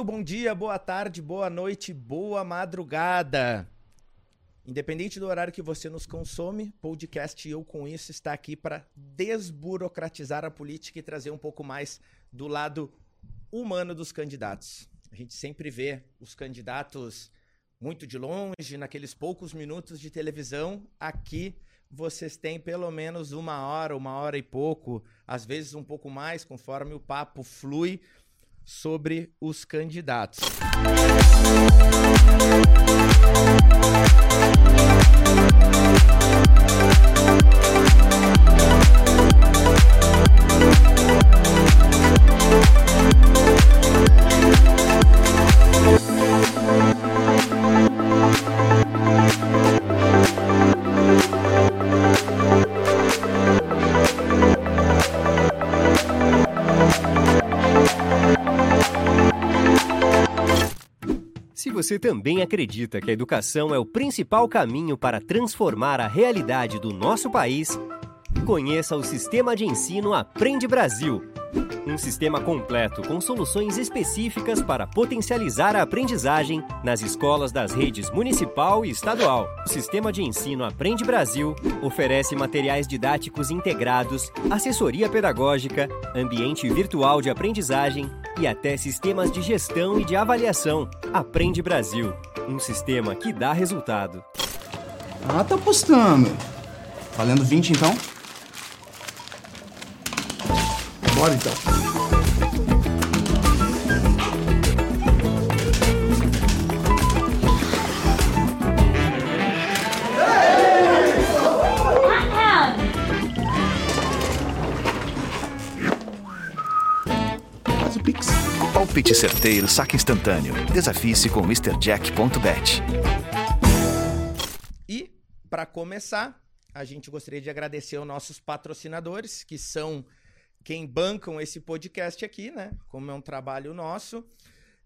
Muito bom dia, boa tarde, boa noite, boa madrugada. Independente do horário que você nos consome, podcast Eu Com Isso está aqui para desburocratizar a política e trazer um pouco mais do lado humano dos candidatos. A gente sempre vê os candidatos muito de longe, naqueles poucos minutos de televisão. Aqui vocês têm pelo menos uma hora, uma hora e pouco, às vezes um pouco mais, conforme o papo flui sobre os candidatos. Se você também acredita que a educação é o principal caminho para transformar a realidade do nosso país, conheça o Sistema de Ensino Aprende Brasil. Um sistema completo com soluções específicas para potencializar a aprendizagem nas escolas das redes municipal e estadual. O Sistema de Ensino Aprende Brasil oferece materiais didáticos integrados, assessoria pedagógica, ambiente virtual de aprendizagem e até sistemas de gestão e de avaliação. Aprende Brasil, um sistema que dá resultado. Ah, tá apostando. Valendo 20 então? Bora então. Pix. Palpite certeiro, saque instantâneo. Desafie-se com MrJack.bet. E, para começar, a gente gostaria de agradecer aos nossos patrocinadores, que são quem bancam esse podcast aqui, né? Como é um trabalho nosso.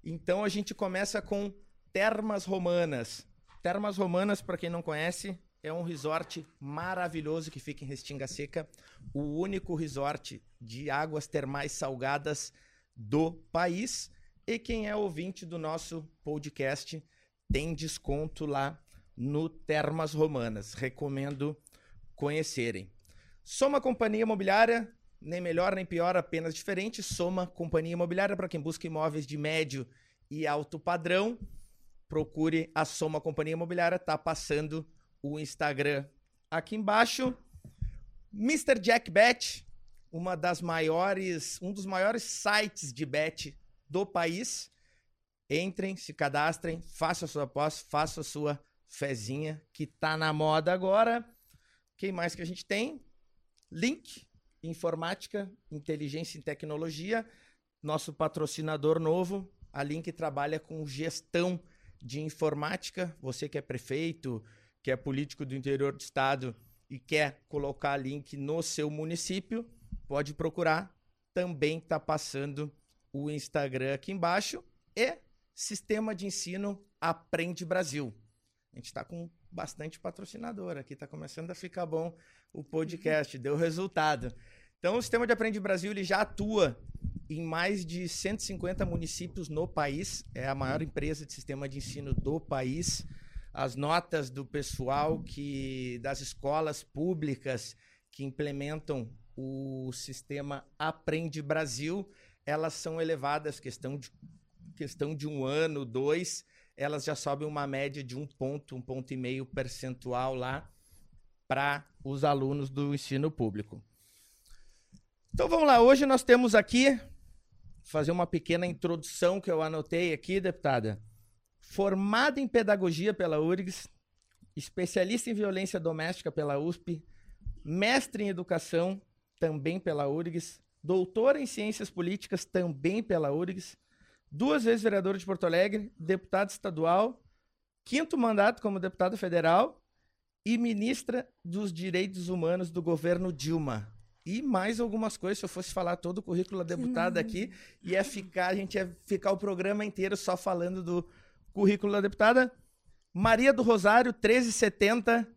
Então a gente começa com Termas Romanas. Termas Romanas, para quem não conhece, é um resort maravilhoso que fica em Restinga Seca, o único resort de águas termais salgadas do país. E quem é ouvinte do nosso podcast tem desconto lá no Termas Romanas. Recomendo conhecerem. Soma Companhia Imobiliária, nem melhor nem pior, apenas diferente. Soma Companhia Imobiliária para quem busca imóveis de médio e alto padrão. Procure a Soma Companhia Imobiliária, tá passando o Instagram aqui embaixo. Mr. Jack Bet, uma das maiores, um dos maiores sites de bet do país. Entrem, se cadastrem, façam a sua aposta, façam a sua fezinha, que tá na moda agora. Quem mais que a gente tem? Link, informática, inteligência e tecnologia. Nosso patrocinador novo, a Link trabalha com gestão de informática. Você que é prefeito, que é político do interior do estado e quer colocar link no seu município, pode procurar. Também está passando o Instagram aqui embaixo. E Sistema de Ensino Aprende Brasil. A gente está com bastante patrocinador aqui, está começando a ficar bom o podcast, deu resultado. Então, o Sistema de Aprende Brasil ele já atua em mais de 150 municípios no país, é a maior empresa de sistema de ensino do país. As notas do pessoal que das escolas públicas que implementam o sistema Aprende Brasil, elas são elevadas, questão de, questão de um ano, dois, elas já sobem uma média de um ponto, um ponto e meio percentual lá para os alunos do ensino público. Então vamos lá, hoje nós temos aqui, fazer uma pequena introdução que eu anotei aqui, deputada. Formada em pedagogia pela URGS, especialista em violência doméstica pela USP, mestre em educação também pela URGS, doutora em ciências políticas também pela URGS, duas vezes vereadora de Porto Alegre, deputada estadual, quinto mandato como deputada federal e ministra dos Direitos Humanos do governo Dilma. E mais algumas coisas, se eu fosse falar todo o currículo da deputada aqui, ia ficar, a gente ia ficar o programa inteiro só falando do currículo da deputada. Maria do Rosário, 1370.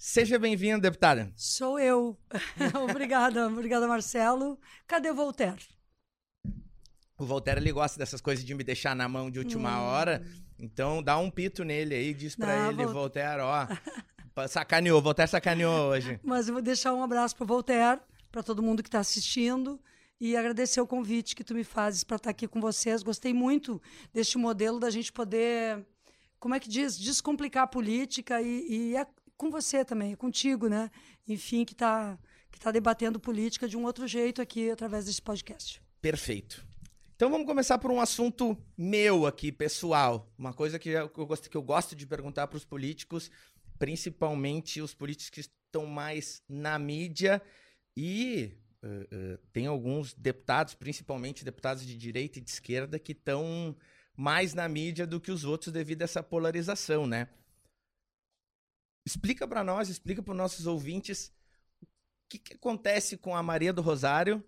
Seja bem-vinda, deputada. Sou eu. obrigada, obrigada, Marcelo. Cadê o Voltaire? O Voltaire, ele gosta dessas coisas de me deixar na mão de última hora. Então, dá um pito nele aí, diz pra Hum. Não, ele, Vol- Voltaire, ó. sacaneou, Voltaire sacaneou hoje. Mas eu vou deixar um abraço pro Voltaire, para todo mundo que está assistindo e agradecer o convite que tu me fazes para estar aqui com vocês. Gostei muito deste modelo da gente poder, como é que diz, descomplicar a política e, e com você também, contigo, né? Enfim, que está que tá debatendo política de um outro jeito aqui através desse podcast. Perfeito. Então vamos começar por um assunto meu aqui, pessoal. Uma coisa que eu, gosto, que eu gosto de perguntar para os políticos, principalmente os políticos que estão mais na mídia e eh, eh, tem alguns deputados, principalmente deputados de direita e de esquerda, que estão mais na mídia do que os outros devido a essa polarização, né? Explica para nós, explica para os nossos ouvintes o que, que acontece com a Maria do Rosário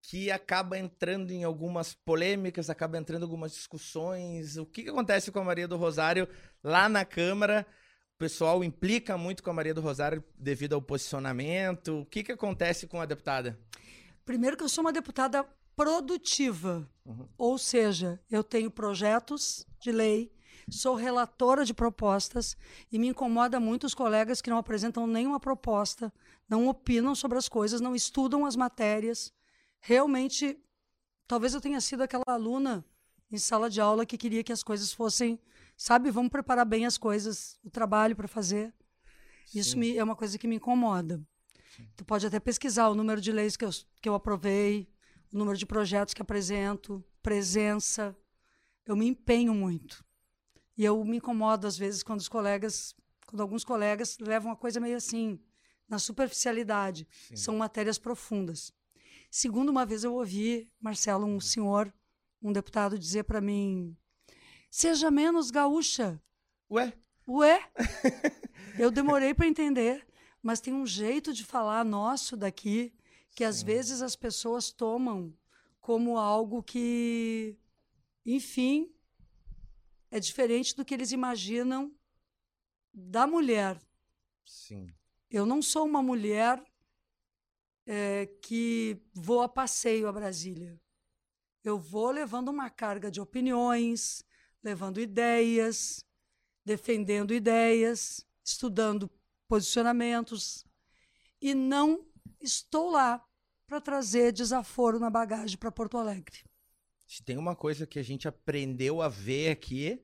que acaba entrando em algumas polêmicas, acaba entrando em algumas discussões. O que, que acontece com a Maria do Rosário lá na Câmara? O pessoal implica muito com a Maria do Rosário devido ao posicionamento. O que, que acontece com a deputada? Primeiro que eu sou uma deputada produtiva, Uhum. ou seja, eu tenho projetos de lei, sou relatora de propostas e me incomoda muito os colegas que não apresentam nenhuma proposta, não opinam sobre as coisas, não estudam as matérias. Realmente, talvez eu tenha sido aquela aluna em sala de aula que queria que as coisas fossem, sabe, vamos preparar bem as coisas, o trabalho para fazer. Isso Sim. me, é uma coisa que me incomoda. Tu pode até pesquisar o número de leis que eu, que eu aprovei, o número de projetos que apresento, presença. Eu me empenho muito. E eu me incomodo, às vezes, quando os colegas, quando alguns colegas levam a coisa meio assim, na superficialidade. Sim. São matérias profundas. Segundo, uma vez eu ouvi, Marcelo, um senhor, um deputado, dizer para mim: seja menos gaúcha. Ué? Ué? Eu demorei para entender, mas tem um jeito de falar nosso daqui que às vezes as pessoas tomam como algo que, enfim, é diferente do que eles imaginam da mulher. Sim. Eu não sou uma mulher eh, que vou a passeio a Brasília. Eu vou levando uma carga de opiniões, levando ideias, defendendo ideias, estudando posicionamentos e não estou lá para trazer desaforo na bagagem para Porto Alegre. Se tem uma coisa que a gente aprendeu a ver aqui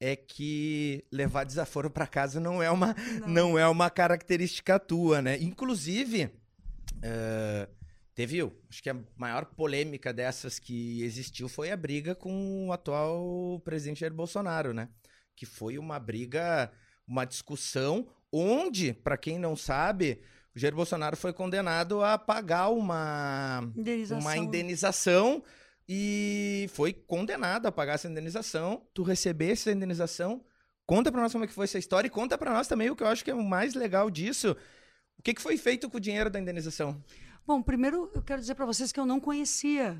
é que levar desaforo para casa não é uma não. é uma característica tua, né? Inclusive, eh, teve, acho que a maior polêmica dessas que existiu foi a briga com o atual presidente Jair Bolsonaro, né? Que foi uma briga, uma discussão onde, para quem não sabe, o Jair Bolsonaro foi condenado a pagar uma Indenização. uma indenização e foi condenado a pagar essa indenização. Tu recebesse essa indenização. Conta pra nós como é que foi essa história e conta pra nós também o que eu acho que é o mais legal disso. O que, que foi feito com o dinheiro da indenização? Bom, primeiro eu quero dizer para vocês que eu não conhecia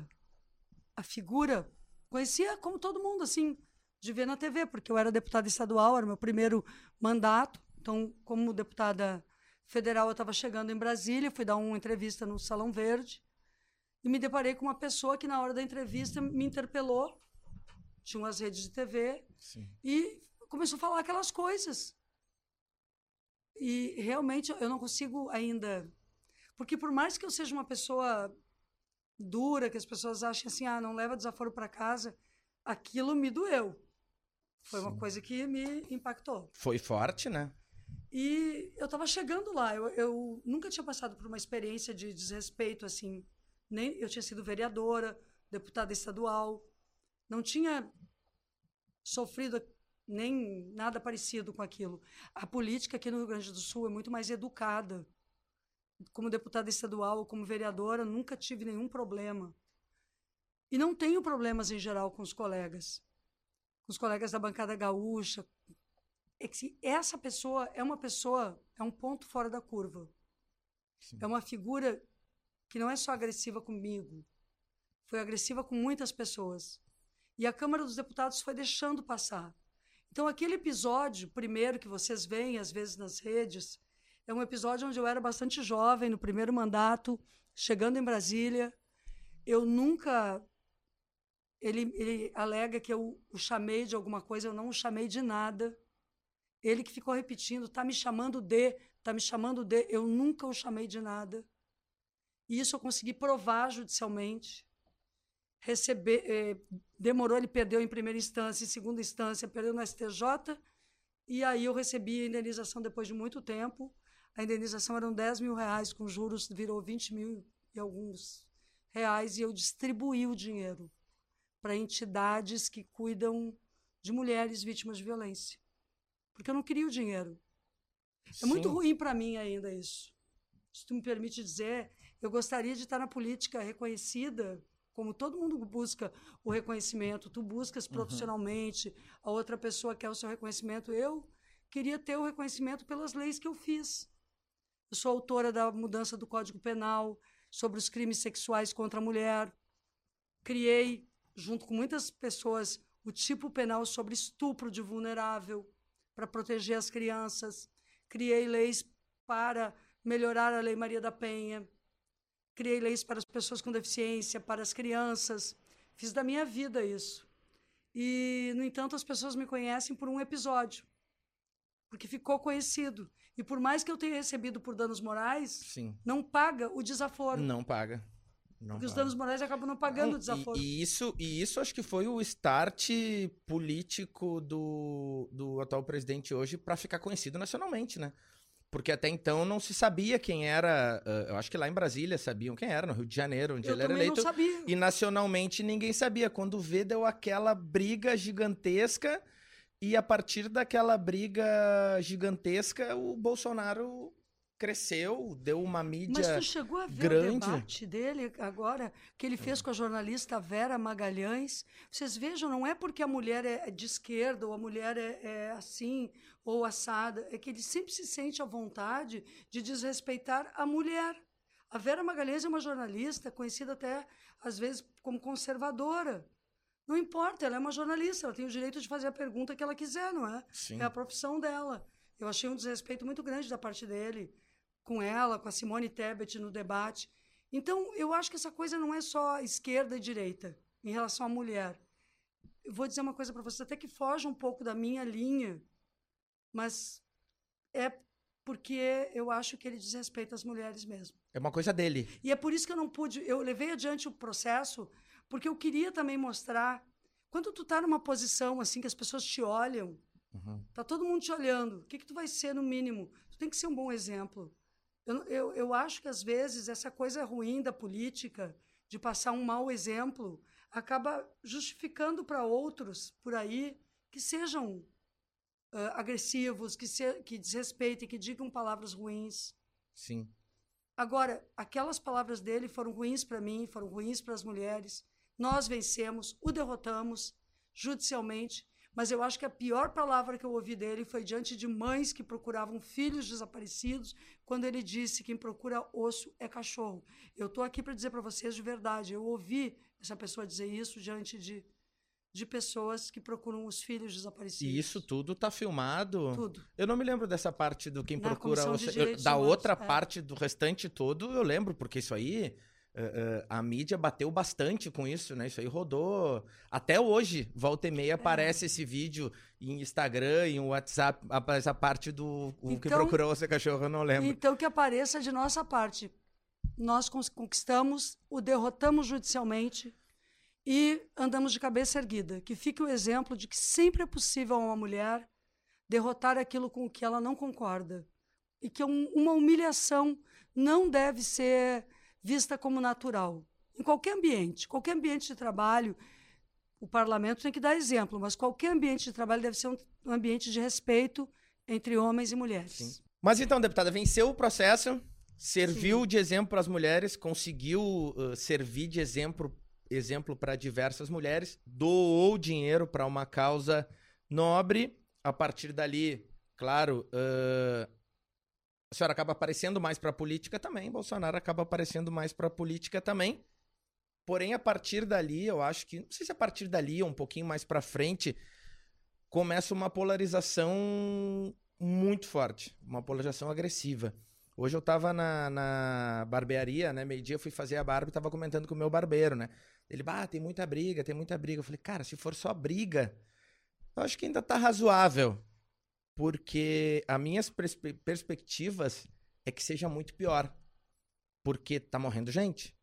a figura. Conhecia como todo mundo, assim, de ver na TV, porque eu era deputada estadual, era meu primeiro mandato. Então, como deputada federal, eu estava chegando em Brasília, fui dar uma entrevista no Salão Verde e me deparei com uma pessoa que, na hora da entrevista, me interpelou. Tinha umas redes de TV Sim. e começou a falar aquelas coisas. E realmente eu não consigo ainda. Porque por mais que eu seja uma pessoa dura, que as pessoas achem assim, ah, não leva desaforo para casa, aquilo me doeu. Foi uma Sim. coisa que me impactou. Foi forte, né? E eu estava chegando lá. Eu, eu nunca tinha passado por uma experiência de desrespeito assim. Nem eu tinha sido vereadora, deputada estadual, não tinha sofrido nem nada parecido com aquilo. A política aqui no Rio Grande do Sul é muito mais educada. Como deputada estadual ou como vereadora, nunca tive nenhum problema. E não tenho problemas em geral com os colegas. Com os colegas da bancada gaúcha, é que essa pessoa é uma pessoa, é um ponto fora da curva. Sim. É uma figura que não é só agressiva comigo, foi agressiva com muitas pessoas. E a Câmara dos Deputados foi deixando passar. Então, aquele episódio, primeiro que vocês veem, às vezes, nas redes, é um episódio onde eu era bastante jovem, no primeiro mandato, chegando em Brasília. Eu nunca ele, ele alega que eu o chamei de alguma coisa, eu não o chamei de nada. Ele que ficou repetindo, tá me chamando de, tá me chamando de, eu nunca o chamei de nada. E isso eu consegui provar judicialmente. Receber, eh, demorou, ele perdeu em primeira instância, em segunda instância, perdeu no STJ. E aí eu recebi a indenização depois de muito tempo. A indenização eram 10 mil reais, com juros virou 20 mil e alguns reais, e eu distribuí o dinheiro para entidades que cuidam de mulheres vítimas de violência. Porque eu não queria o dinheiro. É muito ruim para mim ainda isso. Se tu me permite dizer, eu gostaria de estar na política reconhecida, como todo mundo busca o reconhecimento. Tu buscas profissionalmente, a outra pessoa quer o seu reconhecimento. Eu queria ter o reconhecimento pelas leis que eu fiz. Eu sou autora da mudança do Código Penal sobre os crimes sexuais contra a mulher. Criei, junto com muitas pessoas, o tipo penal sobre estupro de vulnerável para proteger as crianças. Criei leis para melhorar a Lei Maria da Penha. Criei leis para as pessoas com deficiência, para as crianças. Fiz da minha vida isso. E, no entanto, as pessoas me conhecem por um episódio, porque ficou conhecido. E por mais que eu tenha recebido por danos morais, Sim. não paga o desaforo. Não paga. Não Porque os paga. danos morais acabam não pagando Não, o desaforo. E, e isso, e isso acho que foi o start político do, do atual presidente hoje para ficar conhecido nacionalmente, né? Porque até então não se sabia quem era. eh, eu acho que lá em Brasília sabiam quem era, no Rio de Janeiro, onde eu ele era eleito. não sabia. E nacionalmente ninguém sabia. Quando vê, deu aquela briga gigantesca. E a partir daquela briga gigantesca, o Bolsonaro cresceu, deu uma mídia. Mas tu chegou a ver grande. o debate dele agora, que ele fez com a jornalista Vera Magalhães? Vocês vejam, não é porque a mulher é de esquerda ou a mulher é, é assim ou assada, é que ele sempre se sente à vontade de desrespeitar a mulher. A Vera Magalhães é uma jornalista conhecida até, às vezes, como conservadora. Não importa, ela é uma jornalista, ela tem o direito de fazer a pergunta que ela quiser, não é? Sim. É a profissão dela. Eu achei um desrespeito muito grande da parte dele com ela, com a Simone Tebet no debate. Então, eu acho que essa coisa não é só esquerda e direita em relação à mulher. Eu vou dizer uma coisa para você, até que foge um pouco da minha linha, mas é porque eu acho que ele desrespeita as mulheres mesmo. É uma coisa dele. E é por isso que eu não pude, eu levei adiante o processo, porque eu queria também mostrar quando tu tá numa posição assim que as pessoas te olham, Uhum. Tá todo mundo te olhando. O que, que tu vai ser, no mínimo? Tu tem que ser um bom exemplo. Eu, eu, eu acho que, às vezes, essa coisa ruim da política, de passar um mau exemplo, acaba justificando para outros por aí que sejam ah, agressivos, que, se, que desrespeitem, que digam palavras ruins. Sim. Agora, aquelas palavras dele foram ruins para mim, foram ruins para as mulheres. Nós vencemos, o derrotamos judicialmente, mas eu acho que a pior palavra que eu ouvi dele foi diante de mães que procuravam filhos desaparecidos, quando ele disse: quem procura osso é cachorro. Eu estou aqui para dizer para vocês de verdade, eu ouvi essa pessoa dizer isso diante de, de pessoas que procuram os filhos desaparecidos. E isso tudo tá filmado. Tudo. Eu não me lembro dessa parte do quem Na procura. Comissão o- de eu- da outra é. parte do restante todo, eu lembro, porque isso aí. Eh, a mídia bateu bastante com isso, né? Isso aí rodou. Até hoje, volta e meia, aparece esse vídeo em Instagram, em WhatsApp, aparece a parte do o que Então- procurou ser cachorro, eu não lembro. Então que apareça de nossa parte. Nós conquistamos, o derrotamos judicialmente e andamos de cabeça erguida. Que fique o exemplo de que sempre é possível a uma mulher derrotar aquilo com o que ela não concorda. E que um- uma humilhação não deve ser vista como natural. Em qualquer ambiente, qualquer ambiente de trabalho, o parlamento tem que dar exemplo, mas qualquer ambiente de trabalho deve ser um, ambiente de respeito entre homens e mulheres. Mas então, deputada, venceu o processo, serviu de exemplo para as mulheres, conseguiu uh, servir de exemplo exemplo para diversas mulheres, doou dinheiro para uma causa nobre. A partir dali, claro, uh, a senhora acaba aparecendo mais para a política também, Bolsonaro acaba aparecendo mais para a política também. Porém, a partir dali, eu acho que, não sei se a partir dali ou um pouquinho mais para frente, começa uma polarização muito forte, uma polarização agressiva. Hoje eu tava na, na barbearia, né? Meio-dia eu fui fazer a barba e tava comentando com o meu barbeiro, né? Ele, ah, tem muita briga, tem muita briga. Eu falei, cara, se for só briga, eu acho que ainda tá razoável. Porque as minhas perspe- perspectivas é que seja muito pior. Porque tá morrendo gente.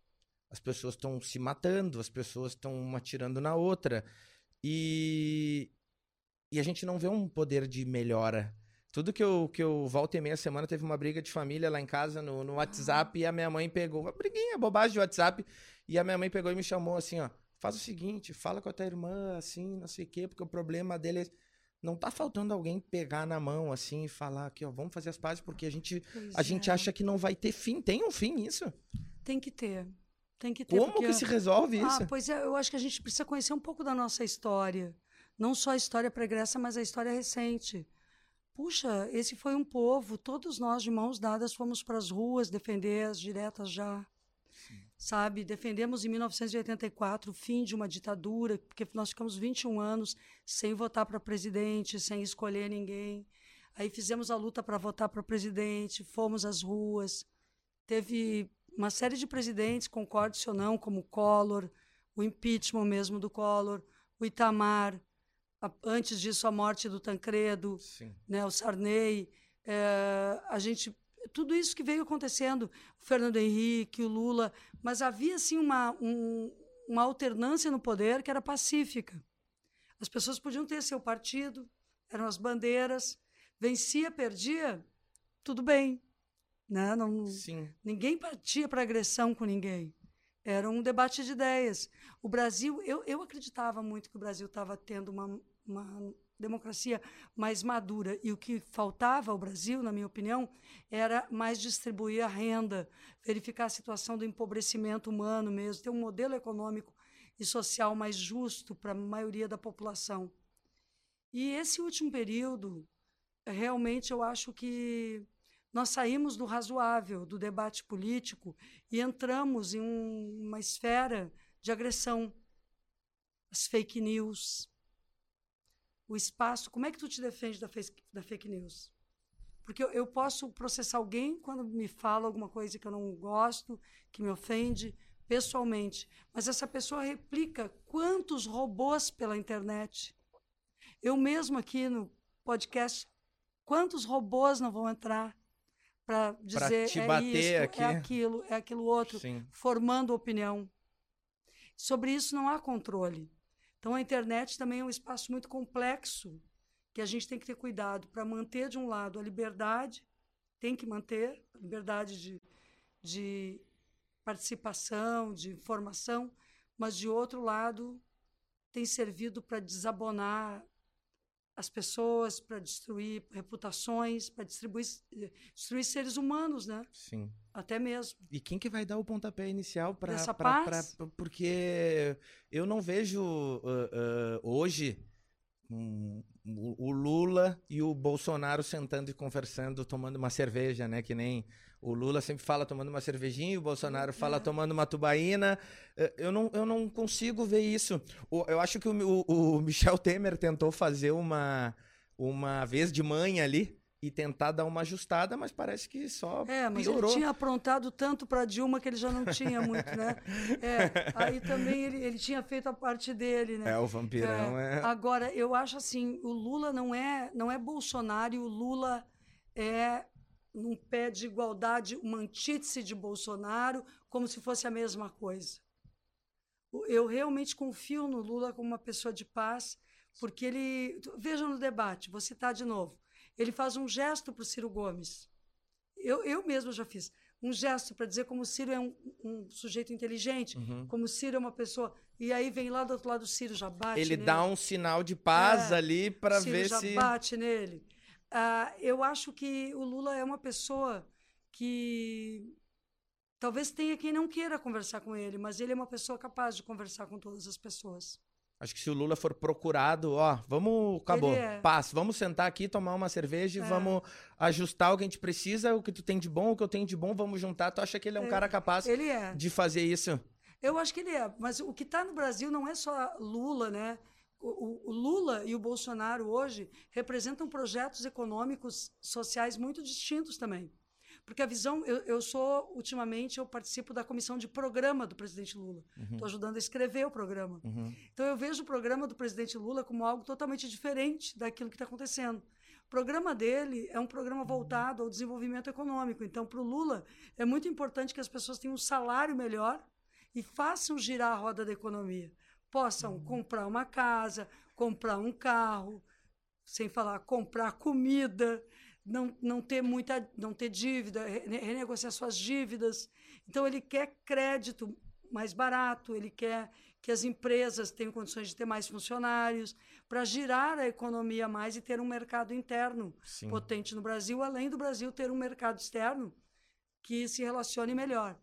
As pessoas estão se matando, as pessoas estão uma atirando na outra. E, e a gente não vê um poder de melhora. Tudo que eu, que eu volto e meia semana teve uma briga de família lá em casa no, no WhatsApp e a minha mãe pegou uma briguinha, bobagem de WhatsApp. E a minha mãe pegou e me chamou assim, ó. Faz o seguinte, fala com a tua irmã, assim, não sei o quê, porque o problema dele é. Não tá faltando alguém pegar na mão, assim, e falar aqui, ó, vamos fazer as pazes, porque a gente, Pois a gente é. acha que não vai ter fim. Tem um fim isso? Tem que ter. Tem que ter. Como porque- que se resolve isso? Ah, pois é, eu acho que a gente precisa conhecer um pouco da nossa história. Não só a história pregressa, mas a história recente. Puxa, esse foi um povo, todos nós de mãos dadas fomos para as ruas defender as diretas já. Sabe, defendemos em 1984 o fim de uma ditadura, porque nós ficamos 21 anos sem votar para presidente, sem escolher ninguém. Aí fizemos a luta para votar para presidente, fomos às ruas. Teve uma série de presidentes, concorde-se ou não, como o Collor, o impeachment mesmo do Collor, o Itamar, a- antes disso a morte do Tancredo, Sim. né, o Sarney, eh, a gente tudo isso que veio acontecendo, o Fernando Henrique, o Lula, mas havia assim uma um- uma alternância no poder que era pacífica. As pessoas podiam ter seu partido, eram as bandeiras, vencia, perdia, tudo bem, né? Não, Sim. Ninguém partia para agressão com ninguém. Era um debate de ideias. O Brasil, eu, eu acreditava muito que o Brasil estava tendo uma, uma democracia mais madura. E o que faltava ao Brasil, na minha opinião, era mais distribuir a renda, verificar a situação do empobrecimento humano mesmo, ter um modelo econômico e social mais justo para a maioria da população. E esse último período, realmente, eu acho que nós saímos do razoável, do debate político, e entramos em um- uma esfera de agressão. As fake news, o espaço. Como é que tu te defende da, fake- da fake news? Porque eu, eu posso processar alguém quando me fala alguma coisa que eu não gosto, que me ofende, pessoalmente. Mas essa pessoa replica quantos robôs pela internet. Eu mesmo aqui no podcast, quantos robôs não vão entrar para dizer te é bater isso, aqui. é aquilo, é aquilo outro, Sim. formando opinião. Sobre isso não há controle. Então a internet também é um espaço muito complexo que a gente tem que ter cuidado. Para manter de um lado a liberdade, tem que manter a liberdade de, de participação, de informação, mas de outro lado tem servido para desabonar as pessoas, para destruir reputações, para destruir, destruir seres humanos, né? Sim. Até mesmo. E quem que vai dar o pontapé inicial para Dessa paz? porque eu não vejo ah, ah, hoje um, o Lula e o Bolsonaro sentando e conversando, tomando uma cerveja, né? Que nem o Lula sempre fala tomando uma cervejinha, e o Bolsonaro fala É. tomando uma tubaína. Eh, Eu não, eu não consigo ver isso. Eu acho que o, o- o Michel Temer tentou fazer uma, uma vez de manhã ali e tentar dar uma ajustada, mas parece que só É, mas piorou. ele tinha aprontado tanto para Dilma que ele já não tinha muito, né? É, aí também ele, ele tinha feito a parte dele, né? É, o vampirão é. Agora, eu acho assim, o Lula não é, não é Bolsonaro, e o Lula é num pé de igualdade, uma antítese de Bolsonaro, como se fosse a mesma coisa. Eu realmente confio no Lula como uma pessoa de paz, porque ele. Veja no debate, vou citar de novo. Ele faz um gesto para o Ciro Gomes. Eu, eu mesmo já fiz. Um gesto para dizer como o Ciro é um, um sujeito inteligente, Uhum. como o Ciro é uma pessoa. E aí vem lá do outro lado o Ciro já bate. Ele nele. dá um sinal de paz É, ali Ciro ver já se. bate nele. Ah, eu acho que o Lula é uma pessoa que talvez tenha quem não queira conversar com ele, mas ele é uma pessoa capaz de conversar com todas as pessoas. Acho que se o Lula for procurado, ó, vamos, acabou, é. paz, vamos sentar aqui, tomar uma cerveja e É. vamos ajustar o que a gente precisa, o que tu tem de bom, o que eu tenho de bom, vamos juntar. Tu acha que ele é um É, cara capaz Ele é. de fazer isso? Eu acho que ele é, mas o que está no Brasil não é só Lula, né? O, o- Lula e o Bolsonaro hoje representam projetos econômicos, sociais muito distintos também. Porque a visão, eu, eu sou, ultimamente, eu participo da comissão de programa do presidente Lula. Estou ajudando a escrever o programa. Uhum. Então eu vejo o programa do presidente Lula como algo totalmente diferente daquilo que está acontecendo. O programa dele é um programa voltado ao desenvolvimento econômico. Então, para o Lula, é muito importante que as pessoas tenham um salário melhor e façam girar a roda da economia. Possam comprar uma casa, comprar um carro, sem falar comprar comida, não, não ter muita, não ter dívida, rene- renegociar suas dívidas. Então ele quer crédito mais barato, ele quer que as empresas tenham condições de ter mais funcionários para girar a economia mais e ter um mercado interno Sim. potente no Brasil, além do Brasil ter um mercado externo que se relacione melhor.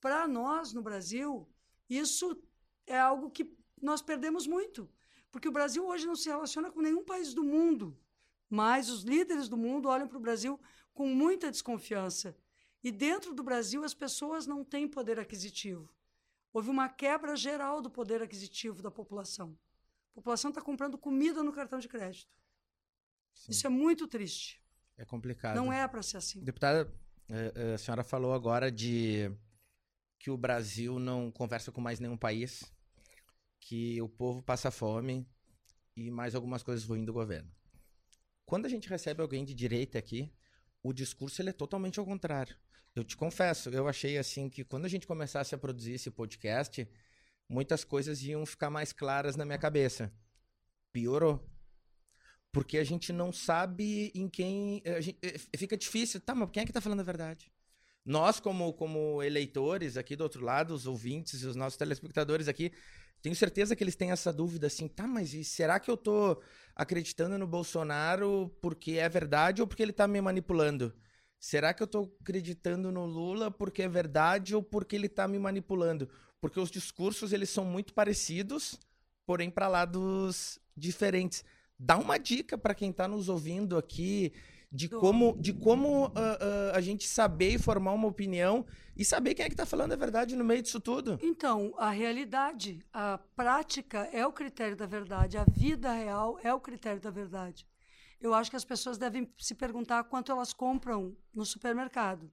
Para nós no Brasil, isso é algo que nós perdemos muito, porque o Brasil hoje não se relaciona com nenhum país do mundo, mas os líderes do mundo olham para o Brasil com muita desconfiança. E dentro do Brasil as pessoas não têm poder aquisitivo. Houve uma quebra geral do poder aquisitivo da população. A população está comprando comida no cartão de crédito. Sim. Isso é muito triste. É complicado. Não é para ser assim. Deputada, eh, eh, a senhora falou agora de que o Brasil não conversa com mais nenhum país, que o povo passa fome e mais algumas coisas ruins do governo. Quando a gente recebe alguém de direita aqui, o discurso ele é totalmente ao contrário. Eu te confesso, eu achei assim que quando a gente começasse a produzir esse podcast, muitas coisas iam ficar mais claras na minha cabeça. Piorou. Porque a gente não sabe em quem. a gente- eh, fica difícil. Tá, mas quem é que tá falando a verdade? Nós, como, como eleitores aqui do outro lado, os ouvintes e os nossos telespectadores aqui, tenho certeza que eles têm essa dúvida assim, tá, mas será que eu tô acreditando no Bolsonaro porque é verdade ou porque ele tá me manipulando? Será que eu tô acreditando no Lula porque é verdade ou porque ele tá me manipulando? Porque os discursos, eles são muito parecidos, porém para lados diferentes. Dá uma dica para quem tá nos ouvindo aqui de como, de como ah, ah, a gente saber e formar uma opinião e saber quem é que tá falando a verdade no meio disso tudo. Então, a realidade, a prática é o critério da verdade, a vida real é o critério da verdade. Eu acho que as pessoas devem se perguntar quanto elas compram no supermercado.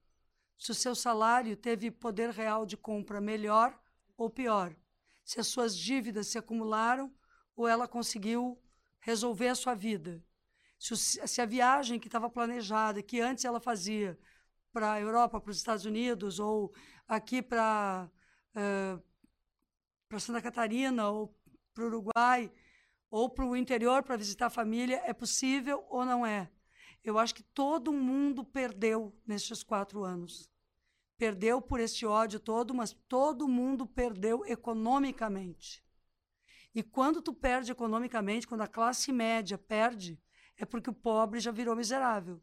Se o seu salário teve poder real de compra melhor ou pior. Se as suas dívidas se acumularam ou ela conseguiu resolver a sua vida. Se, se a viagem que estava planejada, que antes ela fazia para a Europa, para os Estados Unidos, ou aqui para para Santa Catarina ou para o Uruguai ou para o interior para visitar a família é possível ou não é? Eu acho que todo mundo perdeu nestes quatro anos. Perdeu por este ódio todo, mas todo mundo perdeu economicamente. E quando tu perde economicamente, quando a classe média perde, é porque o pobre já virou miserável.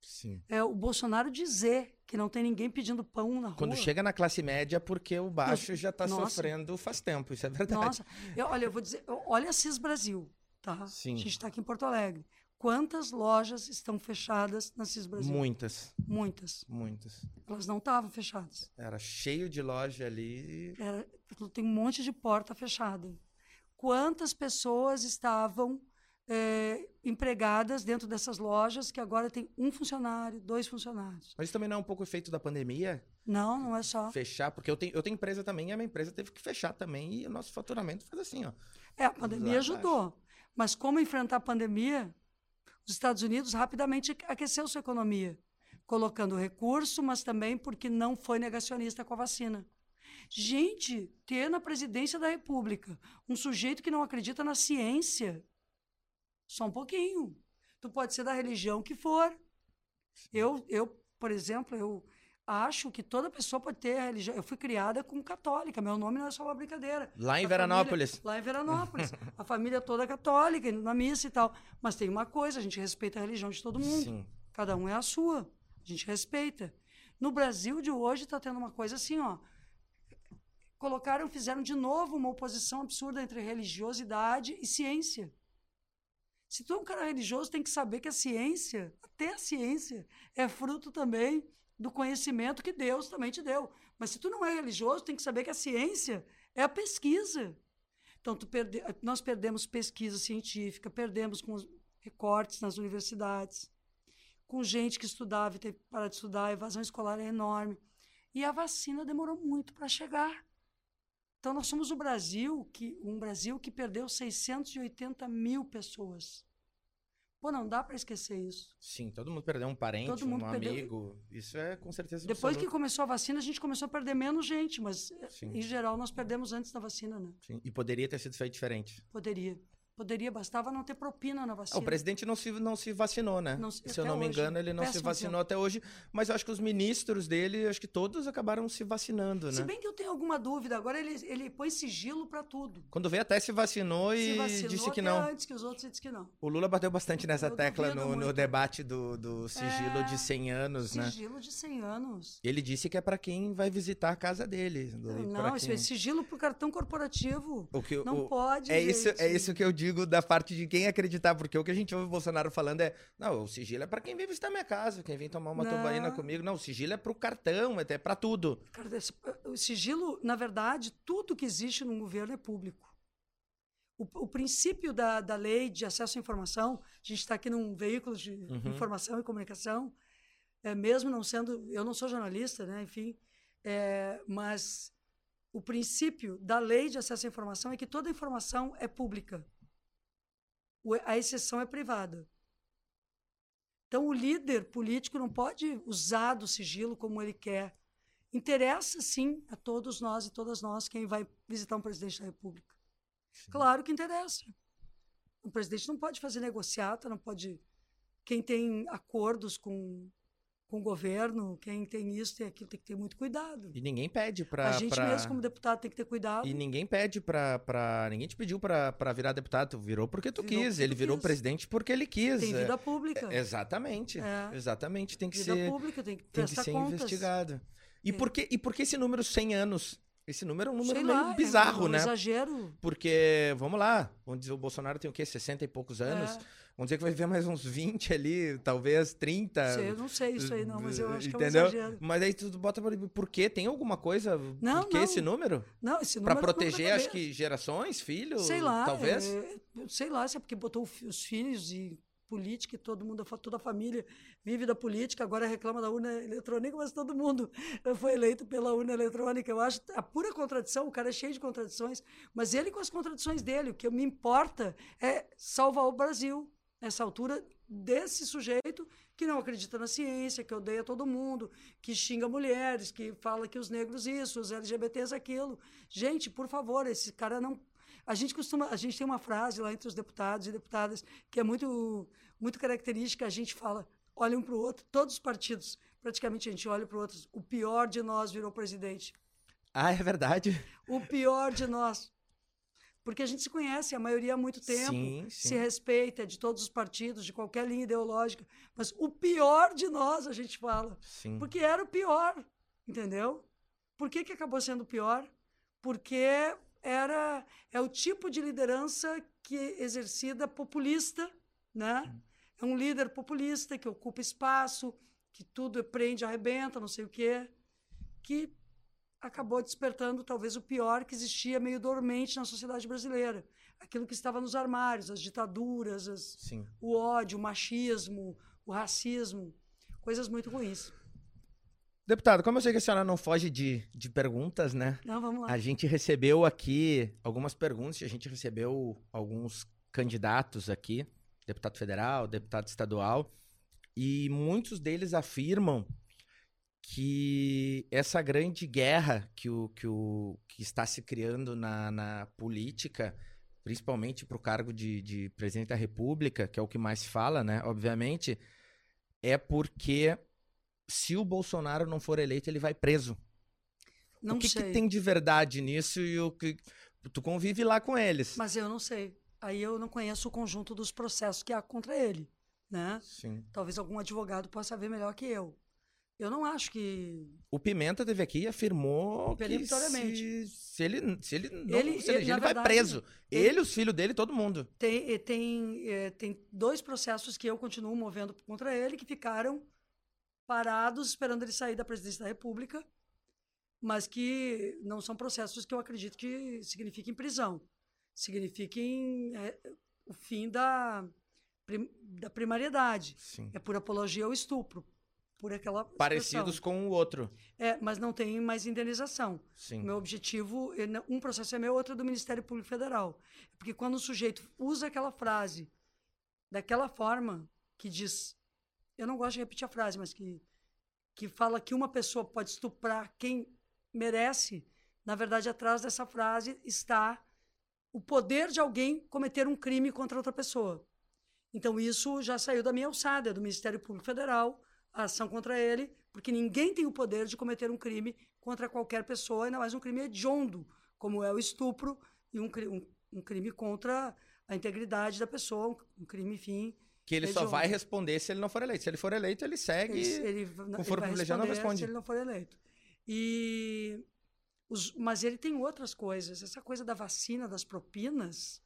Sim. É o Bolsonaro dizer que não tem ninguém pedindo pão na rua. Quando chega na classe média, porque o baixo já tá Nossa. sofrendo faz tempo, isso é verdade. Nossa, eu- olha, eu vou dizer, eu- olha a CIS Brasil, tá? Sim. A gente está aqui em Porto Alegre. Quantas lojas estão fechadas na CIS Brasil? Muitas, Muitas. muitas. Elas não estavam fechadas. Era cheio de loja ali. Era- tem um monte de porta fechada. Quantas pessoas estavam eh, empregadas dentro dessas lojas que agora tem um funcionário, dois funcionários? Mas isso também não é um pouco efeito da pandemia? Não, não é só. Fechar, porque eu tenho, eu tenho empresa também e a minha empresa teve que fechar também e o nosso faturamento faz assim, ó. É, a pandemia ajudou. Mas como enfrentar a pandemia? Os Estados Unidos rapidamente aqueceu sua economia, colocando recurso, mas também porque não foi negacionista com a vacina. Gente, ter na presidência da República um sujeito que não acredita na ciência, só um pouquinho. Tu pode ser da religião que for. Eu, eu, por exemplo, eu acho que toda pessoa pode ter a religião. Eu fui criada como católica, meu nome não é só uma brincadeira. Lá em A Veranópolis. família- lá em Veranópolis. a família toda católica, indo na missa e tal. Mas tem uma coisa, a gente respeita a religião de todo mundo. Sim. Cada um é a sua. A gente respeita. No Brasil de hoje está tendo uma coisa assim, ó. Colocaram, fizeram de novo uma oposição absurda entre religiosidade e ciência. Se tu é um cara religioso, tem que saber que a ciência, até a ciência, é fruto também do conhecimento que Deus também te deu. Mas se tu não é religioso, tem que saber que a ciência é a pesquisa. Então, perde... nós perdemos pesquisa científica, perdemos com recortes nas universidades. com gente que estudava e teve que parar de estudar, a evasão escolar é enorme. E a vacina demorou muito para chegar. Então, nós somos o Brasil, que, um Brasil que perdeu 680 mil pessoas. Pô, não dá para esquecer isso. Sim, todo mundo perdeu um parente, Todo um perdeu. amigo. Isso é com certeza Depois que começou a vacina, a gente começou a perder menos gente, mas, Sim. em geral, nós perdemos antes da vacina, né? Sim, E poderia ter sido feito diferente. Poderia. Poderia, bastava não ter propina na vacina. o presidente não se, não se vacinou, né? Não se- se eu não me hoje. engano, ele não se vacinou até hoje. Mas eu acho que os ministros dele, acho que todos acabaram se vacinando, Se né? bem que eu tenho alguma dúvida, agora ele, ele põe sigilo para tudo. Quando veio até se vacinou Se e vacinou disse que não. antes que os outros disse que não. O Lula bateu bastante nessa Eu tecla no, no debate do, do sigilo É, de 100 anos, né? Sigilo de 100 anos. Ele disse que é pra quem vai visitar a casa dele. Não, isso quem- é sigilo pro cartão corporativo. O que, Não o- pode, É isso, é gente. isso que eu digo da parte de quem acreditar, porque o que a gente ouve o Bolsonaro falando é: não, o sigilo é pra quem vem visitar minha casa, quem vem tomar uma Não. tubaína comigo. Não, o sigilo é pro cartão, é pra tudo. O sigilo, na verdade, tudo que existe num governo é público. O, o princípio da, da lei de acesso à informação, a gente está aqui num veículo de Uhum. informação e comunicação, é, mesmo não sendo. Eu não sou jornalista, né, enfim, é, mas o princípio da lei de acesso à informação é que toda informação é pública. A exceção é privada. Então, o líder político não pode usar do sigilo como ele quer. Interessa, sim, a todos nós e todas nós quem vai visitar um presidente da República. Claro que interessa. O presidente não pode fazer negociata, não pode. Quem tem acordos com, com o governo, quem tem isso, tem aquilo, tem que ter muito cuidado. E ninguém pede pra. a gente pra- mesmo, como deputado, tem que ter cuidado. E ninguém pede pra, pra. Ninguém te pediu pra, pra virar deputado. Tu virou porque tu Virou quis. porque Ele tu virou quis. presidente porque ele quis. Tem É- vida pública. é- exatamente. É. Exatamente. Tem que vida ser. pública, tem que Tem que ser contas. investigado. E, É. por que, e por que esse número 100 anos? Esse número é um número Sei meio lá, é bizarro, um né? exagero. Porque, vamos lá, vamos dizer, o Bolsonaro tem o quê? 60 e poucos anos? É. Vamos dizer que vai viver mais uns 20 ali, talvez 30. Sei, eu não sei isso aí, não, mas eu acho que é um exagero. Mas aí tu bota por, por quê? Tem alguma coisa? Não, por que não. esse número? Não, esse número é proteger, acho que, gerações, filhos? Sei lá. Talvez? é, sei lá, se é porque botou os filhos e política e todo mundo, toda a família vive da política, agora reclama da urna eletrônica, mas todo mundo foi eleito pela urna eletrônica. Eu acho a pura contradição, o cara é cheio de contradições, mas ele com as contradições dele, o que me importa é salvar o Brasil nessa altura desse sujeito que não acredita na ciência, que odeia todo mundo, que xinga mulheres, que fala que os negros isso, os LGBTs aquilo. Gente, por favor, esse cara não a gente costuma, a gente tem uma frase lá entre os deputados e deputadas que é muito, muito característica. A gente fala, olha um para o outro, todos os partidos, praticamente a gente olha para o outro. O pior de nós virou presidente. Ah, é verdade. O pior de nós. Porque a gente se conhece, a maioria há muito tempo, Sim, sim. se respeita é de todos os partidos, de qualquer linha ideológica. Mas o pior de nós, a gente fala. Sim. Porque era o pior, entendeu? Por que, que acabou sendo o pior? Porque era é o tipo de liderança que é exercida populista, né? É um líder populista que ocupa espaço, que tudo prende, arrebenta, não sei o quê, que acabou despertando talvez o pior que existia meio dormente na sociedade brasileira. Aquilo que estava nos armários, as ditaduras, as, o ódio, o machismo, o racismo, coisas muito ruins. Deputado, como eu sei que a senhora não foge de, de perguntas, né? Não, vamos lá. A gente recebeu aqui algumas perguntas, a gente recebeu alguns candidatos aqui, deputado federal, deputado estadual, e muitos deles afirmam que essa grande guerra que, o, que, o, que está se criando na, na política, principalmente para o cargo de, de presidente da República, que é o que mais se fala, né? Obviamente, é porque se o Bolsonaro não for eleito, ele vai preso. Não o que, sei. que tem de verdade nisso e o que. Tu convive lá com eles. Mas eu não sei. Aí eu não conheço o conjunto dos processos que há contra ele, né? Sim. Talvez algum advogado possa ver melhor que eu. Eu não acho que O Pimenta teve aqui e afirmou que se, se ele, se ele não Ele- se eleger, ele, ele vai verdade, preso. ele- Ele, os filhos dele, todo mundo. tem, tem, tem dois processos que eu continuo movendo contra ele que ficaram parados esperando ele sair da presidência da República, mas que não são processos que eu acredito que signifiquem prisão, signifiquem eh, o fim da, prim- da primariedade. Sim. É por apologia ao estupro. Por aquela Parecidos expressão. com o outro. É, mas não tem mais indenização. Sim. Meu objetivo, é um processo é meu, outro é do Ministério Público Federal. Porque quando o sujeito usa aquela frase daquela forma que diz, eu não gosto de repetir a frase, mas que que fala que uma pessoa pode estuprar quem merece, na verdade atrás dessa frase está o poder de alguém cometer um crime contra outra pessoa. Então isso já saiu da minha alçada, do Ministério Público Federal, a ação contra ele, porque ninguém tem o poder de cometer um crime contra qualquer pessoa, ainda mais um crime hediondo, como é o estupro e um, um- um crime contra a integridade da pessoa, um, crime, enfim. Que ele só hediondo. vai responder se ele não for eleito. Se ele for eleito, ele segue. Ele, ele, com foro vai privilegiado, não responde. Se ele não for eleito. E os- mas ele tem outras coisas. Essa coisa da vacina, das propinas.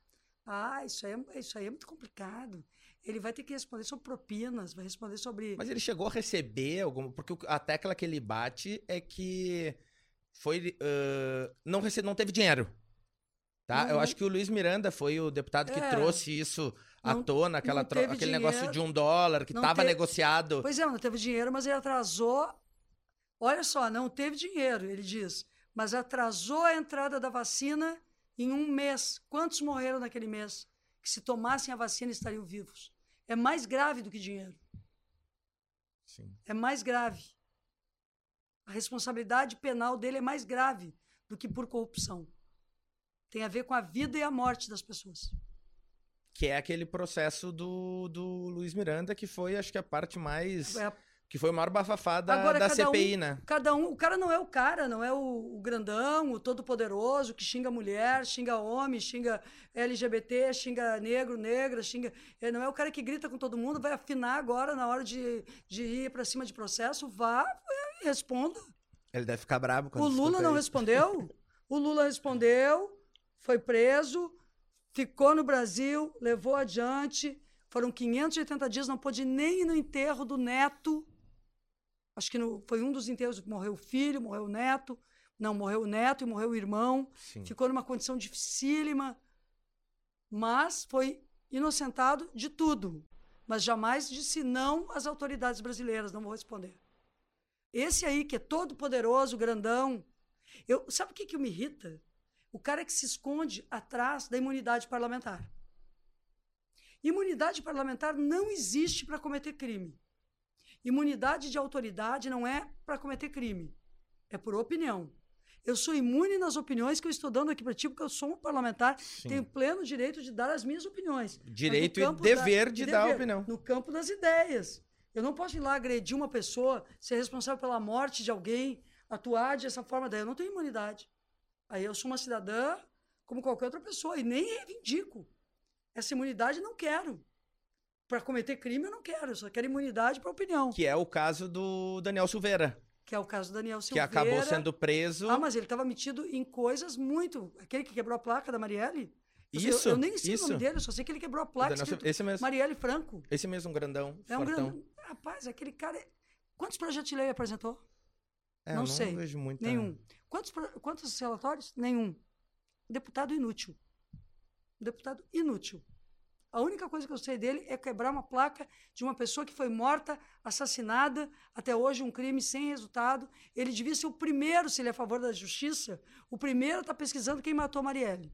Ah, isso aí, é, isso aí é muito complicado. Ele vai ter que responder sobre propinas, vai responder sobre. Mas ele chegou a receber alguma. Porque a tecla que ele bate é que foi. ãh, não, rece... não teve dinheiro. Tá? Eu Uhum. acho que o Luiz Miranda foi o deputado que É. trouxe isso à Não- tona, aquela tro- aquele negócio dinheiro, de um dólar que estava teve- negociado. Pois é, não teve dinheiro, mas ele atrasou. Olha só, não teve dinheiro, ele diz, mas atrasou a entrada da vacina em um mês. Quantos morreram naquele mês? Que se tomassem a vacina estariam vivos. É mais grave do que dinheiro. Sim. É mais grave. A responsabilidade penal dele é mais grave do que por corrupção. Tem a ver com a vida e a morte das pessoas. Que é aquele processo do, do Luiz Miranda, que foi, acho que a parte mais. É a Que foi o maior bafafá da, Agora, da CPI, um- né? Cada um, o cara não é o cara, não é o, o grandão, o todo-poderoso que xinga mulher, xinga homem, xinga LGBT, xinga negro, negra, xinga. Ele não é o cara que grita com todo mundo, vai afinar agora na hora de, de ir para cima de processo, vá e responda. Ele deve ficar brabo quando O Lula não isso. respondeu. O Lula respondeu, foi preso, ficou no Brasil, levou adiante. Foram 580 dias, não pôde nem ir no enterro do neto. Acho que no- foi um dos enterros que morreu o filho, morreu o neto. Não, morreu o neto e morreu o irmão. Sim. Ficou numa condição dificílima. Mas foi inocentado de tudo. Mas jamais disse não às autoridades brasileiras, não vou responder. Esse aí que é todo poderoso, grandão. Eu, sabe o que, que me irrita? O cara que se esconde atrás da imunidade parlamentar. Imunidade parlamentar não existe para cometer crime. Imunidade de autoridade não é para cometer crime. É por opinião. Eu sou imune nas opiniões que eu estou dando aqui para ti, porque eu sou um parlamentar, tenho pleno direito de dar as minhas opiniões. Direito e campo da- dever de dar a dever, opinião. No campo das ideias. Eu não posso ir lá agredir uma pessoa, ser responsável pela morte de alguém, atuar dessa forma. Daí eu não tenho imunidade. Aí eu sou uma cidadã como qualquer outra pessoa e nem reivindico. Essa imunidade não quero. Para cometer crime eu não quero, eu só quero imunidade para opinião. Que é o caso do Daniel Silveira, Que é o caso do Daniel que Silveira. acabou sendo preso. Ah, mas ele estava metido em coisas muito. Aquele que quebrou a placa da Marielle. Eu sei- Isso, Eu, nem sei isso. o nome dele, eu só sei que ele quebrou a placa. Daniel escrito esse mesmo. Marielle Franco. Esse mesmo grandão, É um fortão. grande. Rapaz, aquele cara. é- Quantos projetos de lei apresentou? É, não eu sei. vejo muito. Nenhum. Quantos, quantos relatórios? Nenhum. Deputado inútil. Deputado inútil. A única coisa que eu sei dele é quebrar uma placa de uma pessoa que foi morta, assassinada, até hoje um crime sem resultado. Ele devia ser o primeiro, se ele é a favor da justiça, o primeiro a estar pesquisando quem matou Marielle.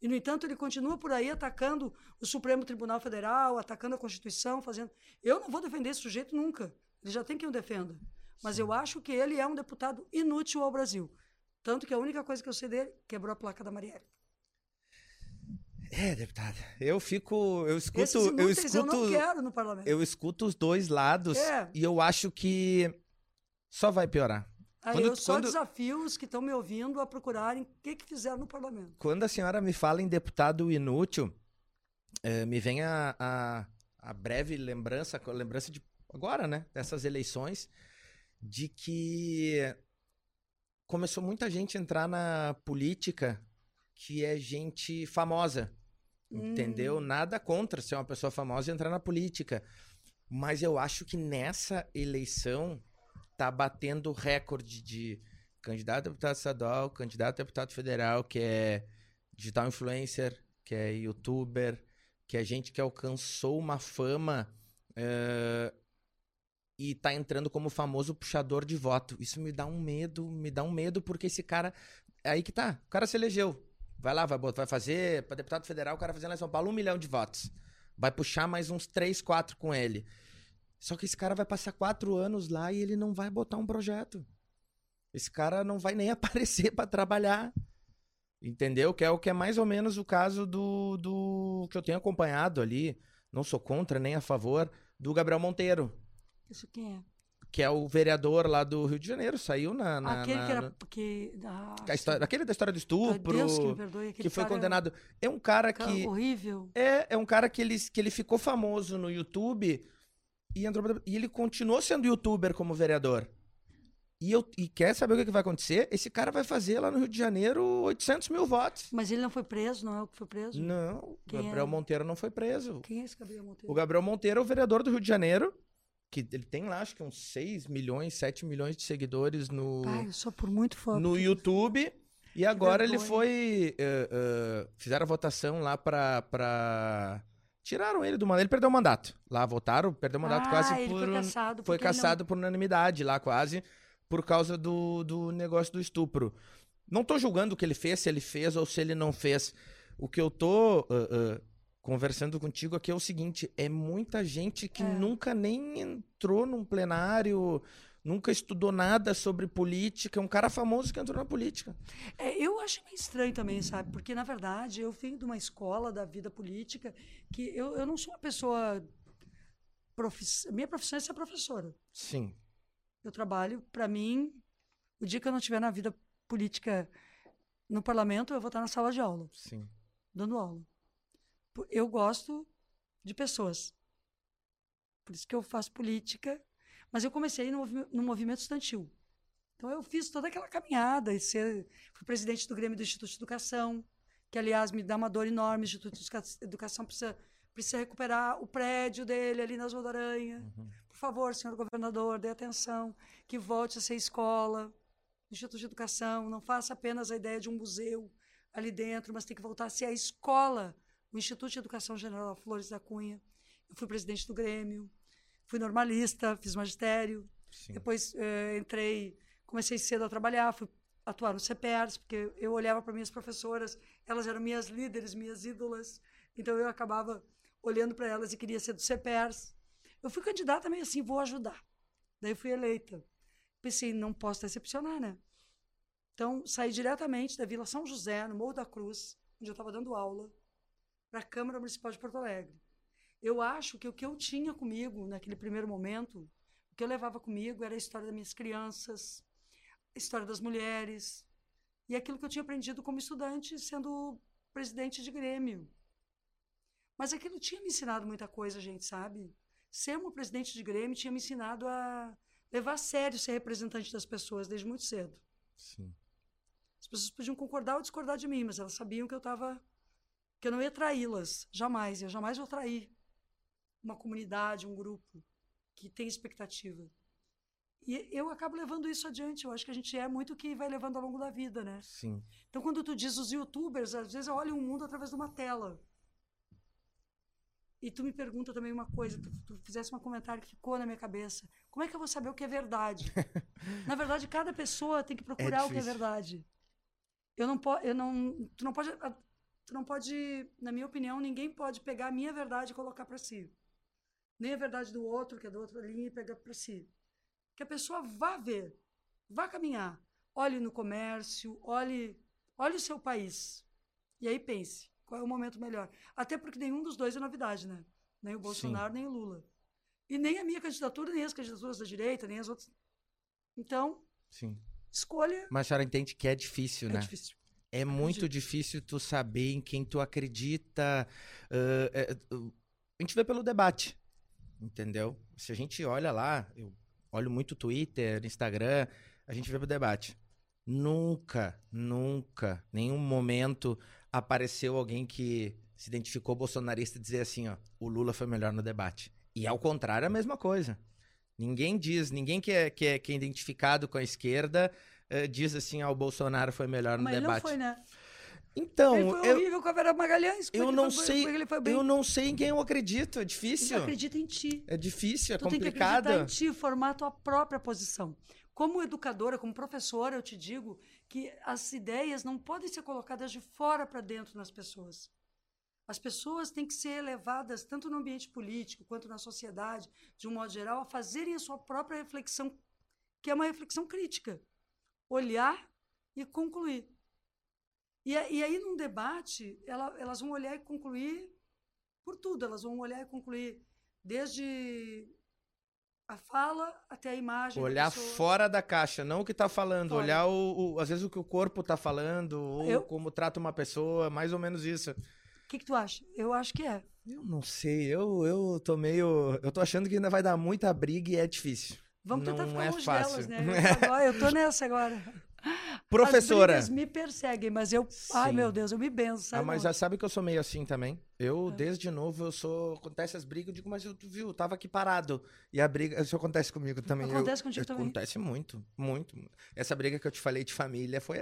E, no entanto, ele continua por aí atacando o Supremo Tribunal Federal, atacando a Constituição, fazendo. Eu não vou defender esse sujeito nunca. Ele já tem quem o defenda. Mas eu acho que ele é um deputado inútil ao Brasil. Tanto que a única coisa que eu sei dele quebrou a placa da Marielle. É, deputada. Eu fico. Eu escuto. Esses Eu inúteis eu, não escuto. quero no parlamento. Eu escuto os dois lados É. e eu acho que só vai piorar. Aí quando- eu só quando- desafio os que estão me ouvindo a procurarem o que, que fizeram no parlamento. Quando a senhora me fala em deputado inútil, eh, me vem a, a, a breve lembrança, a lembrança de agora, né? Dessas eleições, de que começou muita gente a entrar na política que é gente famosa. Entendeu? Hum. Nada contra ser uma pessoa famosa e entrar na política. Mas eu acho que nessa eleição tá batendo recorde de candidato a deputado estadual, candidato a deputado federal, que é digital influencer, que é youtuber, que é gente que alcançou uma fama eh, e tá entrando como famoso puxador de voto. Isso me dá um medo, me dá um medo, porque esse cara. é Aí que tá. O cara se elegeu. Vai lá, vai, vai fazer. Pra deputado federal, o cara fazer lá em São Paulo um milhão de votos. Vai puxar mais uns três, quatro com ele. Só que esse cara vai passar quatro anos lá e ele não vai botar um projeto. Esse cara não vai nem aparecer pra trabalhar. Entendeu? Que é o que é mais ou menos o caso do, do que eu tenho acompanhado ali. Não sou contra nem a favor do Gabriel Monteiro, Isso quem é? Que é o vereador lá do Rio de Janeiro. Saiu na. na- Aquele na- que era. Que, ah, a história- aquele da história do estupro, Deus que me perdoe, que foi é condenado. É um cara que. horrível. É, é um cara que ele, que ele ficou famoso no YouTube e, entrou e ele continuou sendo youtuber como vereador. E, eu, e quer saber o que, que vai acontecer? Esse cara vai fazer lá no Rio de Janeiro 800 mil votos. Mas ele não foi preso, não é o que foi preso? Não, o Quem Gabriel é? Monteiro não foi preso. Quem é esse Gabriel Monteiro? O Gabriel Monteiro é o vereador do Rio de Janeiro, que ele tem lá, acho que uns 6 milhões, 7 milhões de seguidores no, Pai, eu sou por muito fã. no YouTube. E agora ele foi. eh, eh, fizeram a votação lá pra, pra. Tiraram ele do mandato. Ele perdeu o mandato. Lá votaram, perdeu o mandato ah, quase ele por. foi caçado. foi ele não- caçado por unanimidade lá, quase, por causa do, do negócio do estupro. Não tô julgando o que ele fez, se ele fez ou se ele não fez. O que eu tô ah, conversando contigo aqui é o seguinte: é muita gente que É. nunca nem entrou num plenário, nunca estudou nada sobre política. É um cara famoso que entrou na política. É, eu acho meio estranho também, sabe? Porque, na verdade, eu venho de uma escola da vida política que eu, eu não sou uma pessoa. Minha profissão é ser professora. Sim. Eu trabalho, para mim, o dia que eu não estiver na vida política no parlamento, eu vou estar na sala de aula, Sim. dando aula. Eu gosto de pessoas. Por isso que eu faço política. Mas eu comecei no, no movimento estudantil. Então eu fiz toda aquela caminhada e ser, fui presidente do Grêmio do Instituto de Educação, que aliás me dá uma dor enorme. O Instituto de Educa- Educação precisa, precisa recuperar o prédio dele ali nas Rodoranha. Por favor, senhor governador, dê atenção, que volte a ser escola, Instituto de Educação, não faça apenas a ideia de um museu ali dentro, mas tem que voltar a ser a escola, o Instituto de Educação General Flores da Cunha. Eu fui presidente do Grêmio, fui normalista, fiz magistério, Sim. depois eh, entrei, comecei cedo a trabalhar, fui atuar no CPERS, porque eu olhava para minhas professoras, elas eram minhas líderes, minhas ídolas, então eu acabava olhando para elas e queria ser do CPERS. Eu fui candidata meio assim, vou ajudar. Daí fui eleita. Pensei, não posso decepcionar, né? Então, saí diretamente da Vila São José, no Morro da Cruz, onde eu estava dando aula, para a Câmara Municipal de Porto Alegre. Eu acho que o que eu tinha comigo naquele primeiro momento, o que eu levava comigo era a história das minhas crianças, a história das mulheres, e aquilo que eu tinha aprendido como estudante, sendo presidente de Grêmio. Mas aquilo tinha me ensinado muita coisa, gente, sabe? Ser uma presidente de Grêmio tinha me ensinado a levar a sério ser representante das pessoas desde muito cedo. Sim. As pessoas podiam concordar ou discordar de mim, mas elas sabiam que eu estava. Que eu não ia traí-las. Jamais. Eu jamais vou trair uma comunidade, um grupo que tem expectativa. E eu acabo levando isso adiante. Eu acho que a gente é muito que vai levando ao longo da vida, né? Sim. Então, quando tu diz os youtubers, às vezes eu olho o mundo através de uma tela. E tu me pergunta também uma coisa, tu, tu fizesse um comentário que ficou na minha cabeça. Como é que eu vou saber o que é verdade? na verdade, cada pessoa tem que procurar o que é verdade. Eu não posso, eu não, tu não pode, tu não pode, na minha opinião, ninguém pode pegar a minha verdade e colocar para si. Nem a verdade do outro, que é da outra linha, e pegar para si. Que a pessoa vá ver, vá caminhar, olhe no comércio, olhe, olhe o seu país. E aí pense, qual é o momento melhor? Até porque nenhum dos dois é novidade, né? Nem o Bolsonaro, nem o Lula. E nem a minha candidatura, nem as candidaturas da direita, nem as outras. Então, Sim. escolha Mas a senhora entende que é difícil, é né? difícil. É muito difícil tu saber em quem tu acredita. ah, é, uh, a gente vê pelo debate, entendeu? Se a gente olha lá, eu olho muito Twitter, Instagram, a gente vê pelo debate. Nunca, nunca, nenhum momento apareceu alguém que se identificou bolsonarista e dizer assim, ó, o Lula foi melhor no debate. E ao contrário, é a mesma coisa. Ninguém diz, ninguém que é, que é, que é identificado com a esquerda eh, diz assim, ah, o Bolsonaro foi melhor no Mas ele não debate. foi, né? Então, ele foi eu, horrível com a Vera Magalhães. eu não foi- sei, eu não sei em quem eu acredito, é difícil. acredita em ti. É difícil, é tu tem que complicado. acreditar em ti, formar a tua própria posição. Como educadora, como professora, eu te digo que as ideias não podem ser colocadas de fora para dentro nas pessoas. As pessoas têm que ser elevadas, tanto no ambiente político quanto na sociedade, de um modo geral, a fazerem a sua própria reflexão, que é uma reflexão crítica. Olhar e concluir. E, e aí, num debate, ela- elas vão olhar e concluir por tudo. Elas vão olhar e concluir desde a fala até a imagem. da Olhar pessoa. fora da caixa, não o que tá falando, Fora. olhar o, o- às vezes o que o corpo tá falando, ou Eu- como trata uma pessoa, mais ou menos isso. O que, que tu acha? Eu acho que é. Eu não sei, eu, eu tô meio. Eu tô achando que ainda vai dar muita briga e é difícil. Vamos tentar Não ficar é longe fácil. delas, né? Eu, agora, eu tô nessa agora. Professora. As me perseguem, mas eu. Ai, Sim. meu Deus, eu me benzo. Ah, mas já sabe que eu sou meio assim também. Eu, É. desde novo, eu sou. Acontece as brigas, eu digo, mas eu, tu viu, eu tava aqui parado. E a briga. Isso acontece comigo também. eu- Acontece contigo também. Acontece muito, muito, muito. Essa briga que eu te falei de família foi,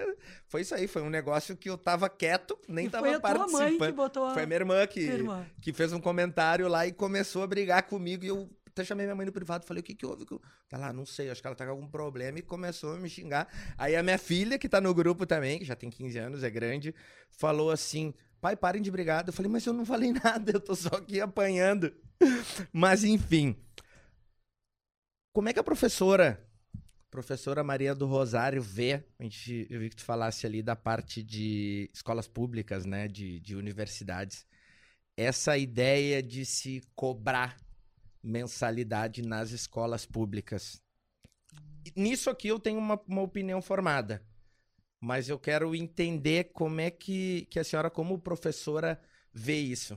foi isso aí. Foi um negócio que eu tava quieto, nem E tava foi a tua mãe que botou a. Foi a minha irmã que, Tua irmã. que fez um comentário lá e começou a brigar comigo. E eu até chamei minha mãe no privado. Falei, o que que houve? que eu-" Tá lá, não sei, acho que ela tá com algum problema. E começou a me xingar. Aí a minha filha, que tá no grupo também, que já tem 15 anos, é grande, falou assim... Pai, parem de brigar. Eu falei, mas eu não falei nada, eu tô só aqui apanhando. Mas enfim. Como é que a professora, professora Maria do Rosário, vê? A gente, eu vi que tu falasse ali da parte de escolas públicas, né? De, de universidades. Essa ideia de se cobrar mensalidade nas escolas públicas. Nisso aqui eu tenho uma, uma opinião formada. Mas eu quero entender como é que, que a senhora, como professora, vê isso.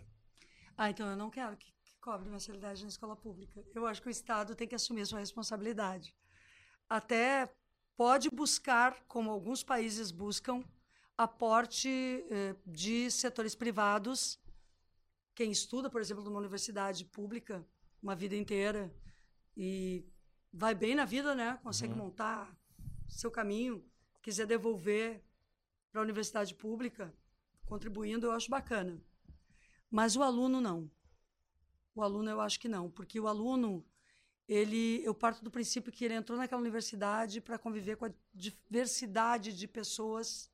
Ah, então eu não quero que, que cobre mensalidade na escola pública. Eu acho que o Estado tem que assumir a sua responsabilidade. Até pode buscar, como alguns países buscam, aporte eh, de setores privados. Quem estuda, por exemplo, numa universidade pública, uma vida inteira, e vai bem na vida, né? Consegue montar seu caminho, quiser devolver para a universidade pública, contribuindo, eu acho bacana. Mas o aluno não. O aluno eu acho que não, porque o aluno ele eu parto do princípio que ele entrou naquela universidade para conviver com a diversidade de pessoas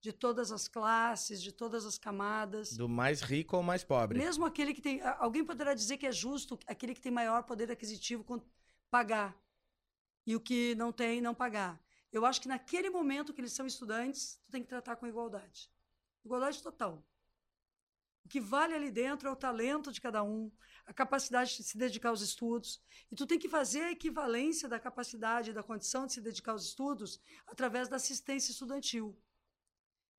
de todas as classes, de todas as camadas. Do mais rico ao mais pobre. Mesmo aquele que tem. Alguém poderá dizer que é justo aquele que tem maior poder aquisitivo pagar. E o que não tem, não pagar. Eu acho que naquele momento que eles são estudantes, tu tem que tratar com igualdade. Igualdade total. O que vale ali dentro é o talento de cada um, a capacidade de se dedicar aos estudos. E tu tem que fazer a equivalência da capacidade e da condição de se dedicar aos estudos através da assistência estudantil.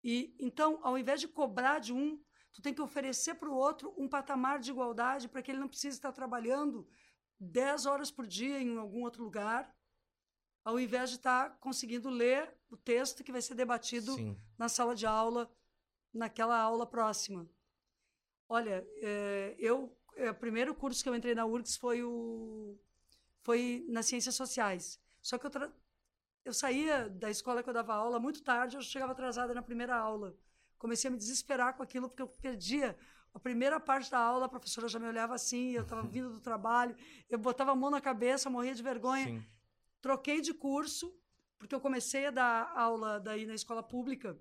E então, ao invés de cobrar de um, tu tem que oferecer para o outro um patamar de igualdade para que ele não precise estar trabalhando 10 horas por dia em algum outro lugar, ao invés de estar conseguindo ler o texto que vai ser debatido Sim. na sala de aula, naquela aula próxima. Olha, eh, eu eh, o primeiro curso que eu entrei na URGS foi o foi nas ciências sociais. Só que eu tra- eu saía da escola que eu dava aula muito tarde, eu chegava atrasada na primeira aula. Comecei a me desesperar com aquilo porque eu perdia a primeira parte da aula, a professora já me olhava assim, eu estava vindo do trabalho, eu botava a mão na cabeça, morria de vergonha Sim. troquei de curso, porque eu comecei a dar aula daí na escola pública,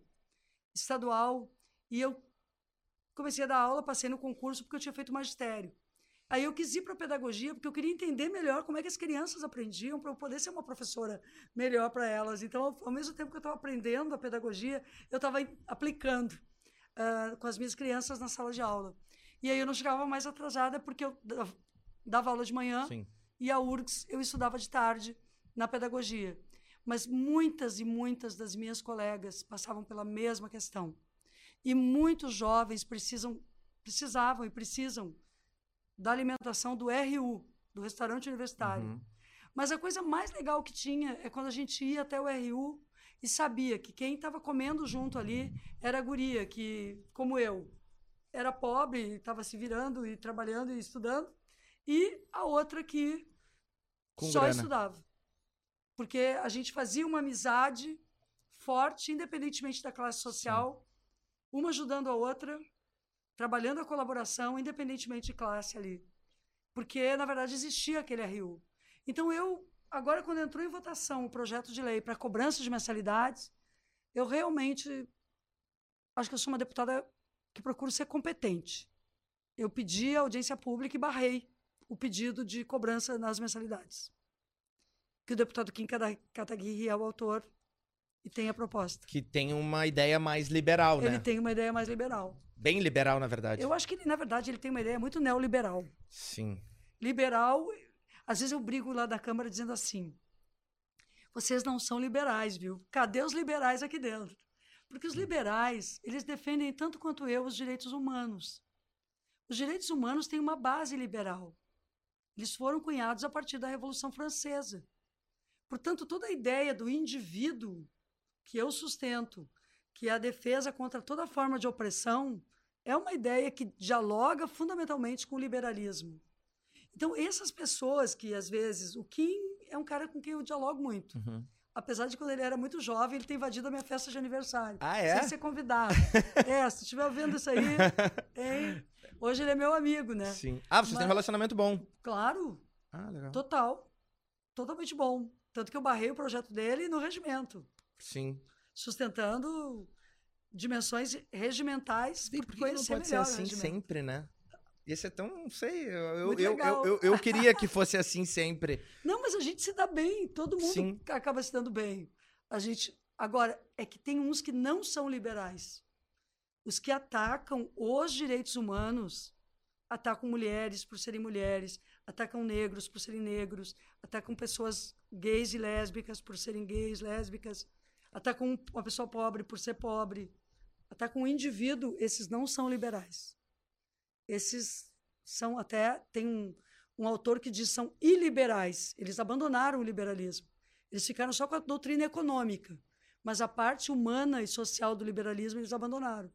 estadual, e eu comecei a dar aula, passei no concurso porque eu tinha feito magistério. Aí eu quis ir para a pedagogia porque eu queria entender melhor como é que as crianças aprendiam para eu poder ser uma professora melhor para elas. Então, ao- mesmo tempo que eu estava aprendendo a pedagogia, eu estava aplicando ah, com as minhas crianças na sala de aula. E aí eu não chegava mais atrasada porque eu da- dava aula de manhã Sim. e a URGS eu estudava de tarde na pedagogia. Mas muitas e muitas das minhas colegas passavam pela mesma questão. E muitos jovens precisam, precisavam e precisam da alimentação do RU, do restaurante universitário. Uhum. Mas a coisa mais legal que tinha é quando a gente ia até o RU e sabia que quem estava comendo junto ali era a guria, que, como eu, era pobre, estava se virando e trabalhando e estudando, e a outra que Com só grana. estudava. Porque a gente fazia uma amizade forte, independentemente da classe social, uma ajudando a outra, trabalhando a colaboração, independentemente de classe ali. Porque, na verdade, existia aquele RU. Então, eu, agora, quando entrou em votação o projeto de lei para cobrança de mensalidades, eu realmente acho que eu sou uma deputada que procuro ser competente. Eu pedi a audiência pública e barrei o pedido de cobrança nas mensalidades. Que o deputado Kim Kataguiri é o autor e tem a proposta. Que tem uma ideia mais liberal, né? Ele tem uma ideia mais liberal. Bem liberal, na verdade. Eu acho que, na verdade, ele tem uma ideia muito neoliberal. Sim. Liberal, às vezes eu brigo lá da Câmara dizendo assim: vocês não são liberais, viu? Cadê os liberais aqui dentro? Porque os liberais, eles defendem tanto quanto eu os direitos humanos. Os direitos humanos têm uma base liberal. Eles foram cunhados a partir da Revolução Francesa. Portanto, toda a ideia do indivíduo que eu sustento, que a defesa contra toda forma de opressão, é uma ideia que dialoga fundamentalmente com o liberalismo. Então, essas pessoas que, às vezes, o Kim é um cara com quem eu dialogo muito. Uhum. Apesar de quando ele era muito jovem, ele ter invadido a minha festa de aniversário. Ah, é? Sem ser convidado. é, se estiver vendo isso aí, hein? hoje ele é meu amigo, né? Sim. Ah, vocês Mas- têm um relacionamento bom. Claro, Ah, legal. total. Totalmente bom. Tanto que eu barrei o projeto dele no regimento, Sim. sustentando dimensões regimentais E por por que que não pode ser assim sempre, né? Esse é tão, não sei, eu, eu, eu, eu, queria que fosse assim sempre. Não, mas a gente se dá bem, todo mundo Sim. acaba se dando bem. A gente agora é que tem uns que não são liberais. Os que atacam os direitos humanos, atacam mulheres por serem mulheres, atacam negros por serem negros, atacam pessoas gays e lésbicas por serem gays, lésbicas, atacam uma pessoa pobre por ser pobre, atacam um indivíduo, esses não são liberais. Esses são até tem um, um autor que diz são iliberais. Eles abandonaram o liberalismo. Eles ficaram só com a doutrina econômica, mas a parte humana e social do liberalismo eles abandonaram.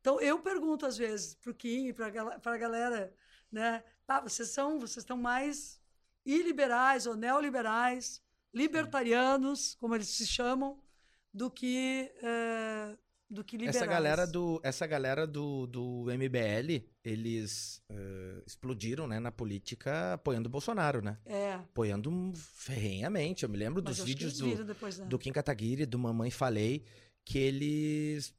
Então eu pergunto às vezes para o Kim, para a galera, né? Tá, vocês são, vocês estão mais iliberais ou neoliberais, libertarianos, como eles se chamam, do que eh, do que liberais. Essa galera do, essa galera do, do MBL, eles eh, explodiram, né, na política apoiando o Bolsonaro, né? É, Apoiando ferrenhamente. Eu me lembro mas dos vídeos do, depois, né? do Kim Kataguiri, do Mamãe Falei, que eles.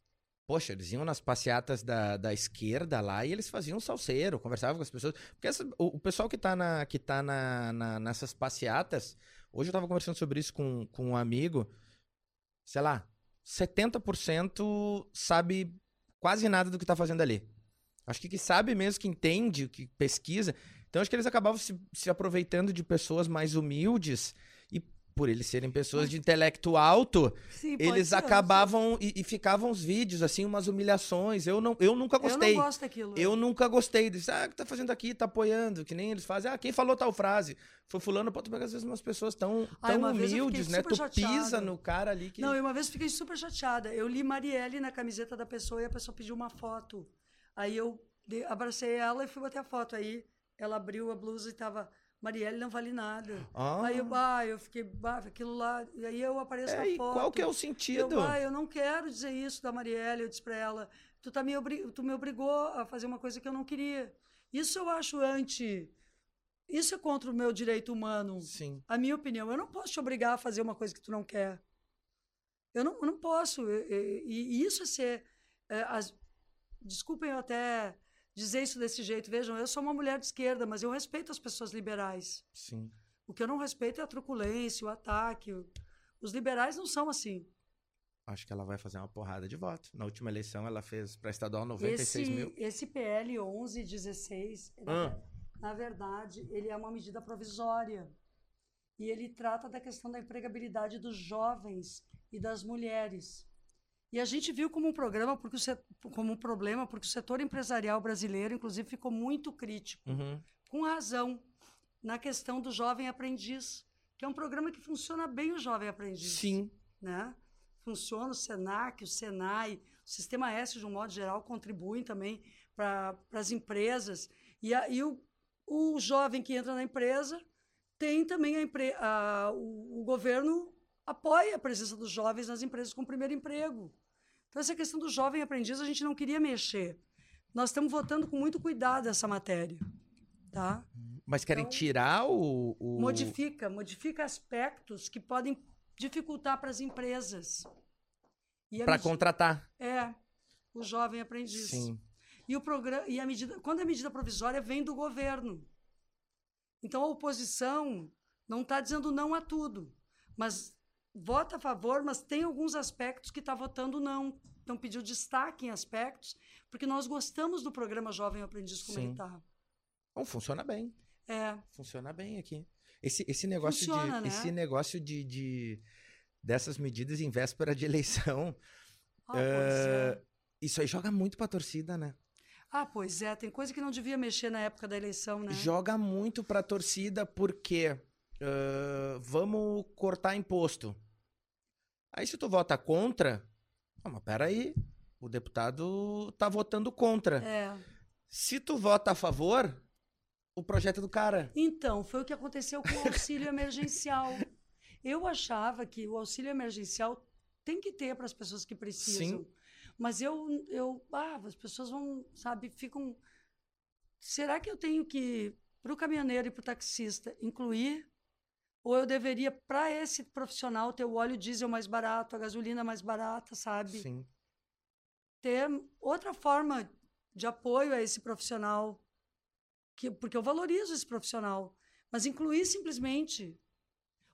Poxa, eles iam nas passeatas da, da esquerda lá e eles faziam salseiro, conversavam com as pessoas. Porque essa- o, o pessoal que tá, na, que tá na, na- nessas passeatas, hoje eu tava conversando sobre isso com, com um amigo, sei lá, 70% sabe quase nada do que tá fazendo ali. Acho que que sabe mesmo, que entende, que pesquisa. Então acho que eles acabavam se, se aproveitando de pessoas mais humildes por eles serem pessoas de intelecto alto, Sim, eles ser, acabavam e, e ficavam os vídeos assim, umas humilhações. Eu não, eu nunca Eu gostei. não gosto daquilo. Eu nunca gostei disso. Ah, o que tá fazendo aqui? Tá apoiando. Que nem eles fazem. Ah, quem falou tal frase? Foi fulano. Pô, tu pega às vezes umas pessoas tão, Ai, tão eu humildes, né? Tu pisa chateada. no cara ali que... Não, eu uma vez fiquei super chateada. Eu li Marielle na camiseta da pessoa e a pessoa pediu uma foto. Aí eu abracei ela e fui bater a foto. Aí ela abriu a blusa e tava Marielle não vale nada. Ah, Aí eu, bah, eu fiquei, bah, aquilo lá. E aí eu apareço é, na foto. qual que é o Eu, sentido? bah, eu não quero dizer isso da Marielle. Eu disse pra ela, tu, tá me obri- tu me obrigou a fazer uma coisa que eu não queria. Isso eu acho anti. Isso é contra o meu direito humano. Sim. A minha opinião. Eu não posso te obrigar a fazer uma coisa que tu não quer. Eu não, eu não posso. E isso é ser. é, as- desculpem eu até dizer isso desse jeito. Vejam, eu sou uma mulher de esquerda, mas eu respeito as pessoas liberais. Sim. O que eu não respeito é a truculência, o ataque. Os liberais não são assim. Acho que ela vai fazer uma porrada de voto. Na última eleição ela fez pra estadual 96 esse, mil. esse PL 1116, Ah. na verdade, ele é uma medida provisória. E ele trata da questão da empregabilidade dos jovens e das mulheres. E a gente viu como um programa, porque o como um problema, porque o setor empresarial brasileiro, inclusive, ficou muito crítico, Uhum. com razão, na questão do jovem aprendiz, que é um programa que funciona bem o jovem aprendiz Sim. né? Funciona o Senac, o Senai, o Sistema S, de um modo geral, contribuem também para as empresas. E, a- e o, o jovem que entra na empresa tem também a, empre, a o, o governo apoia a presença dos jovens nas empresas com primeiro emprego. Então, essa questão do jovem aprendiz, a gente não queria mexer. Nós estamos votando com muito cuidado essa matéria. Tá? Mas querem Então, tirar o. o... Modifica, modifica aspectos que podem dificultar para as empresas. A Pra medi- contratar. É, o jovem aprendiz. Sim. E, o programa, e a medida, quando a medida provisória vem do governo. Então a oposição não está dizendo não a tudo, mas vota a favor, mas tem alguns aspectos que está votando não. Então pediu destaque em aspectos, porque nós gostamos do programa Jovem Aprendiz Sim. ele está. Bom, funciona bem. É, Funciona bem aqui. Esse, esse negócio Funciona, de. né? Esse negócio de, de- dessas medidas em véspera de eleição. ah, é. Isso aí joga muito pra torcida, né? Ah, pois é, tem coisa que não devia mexer na época da eleição, né? Joga muito pra torcida porque ah, vamos cortar imposto. Aí se tu vota contra, ah, mas peraí, o deputado tá votando contra. É. Se tu vota a favor, o projeto é do cara. Então, foi o que aconteceu com o auxílio emergencial. Eu achava que o auxílio emergencial tem que ter para as pessoas que precisam. Sim. Mas eu, eu, ah, as pessoas vão, sabe, ficam. Será que eu tenho que, para o caminhoneiro e para o taxista, incluir? Ou eu deveria, para esse profissional, ter o óleo diesel mais barato, a gasolina mais barata, sabe? Sim. ter outra forma de apoio a esse profissional, que, porque eu valorizo esse profissional, mas incluir simplesmente.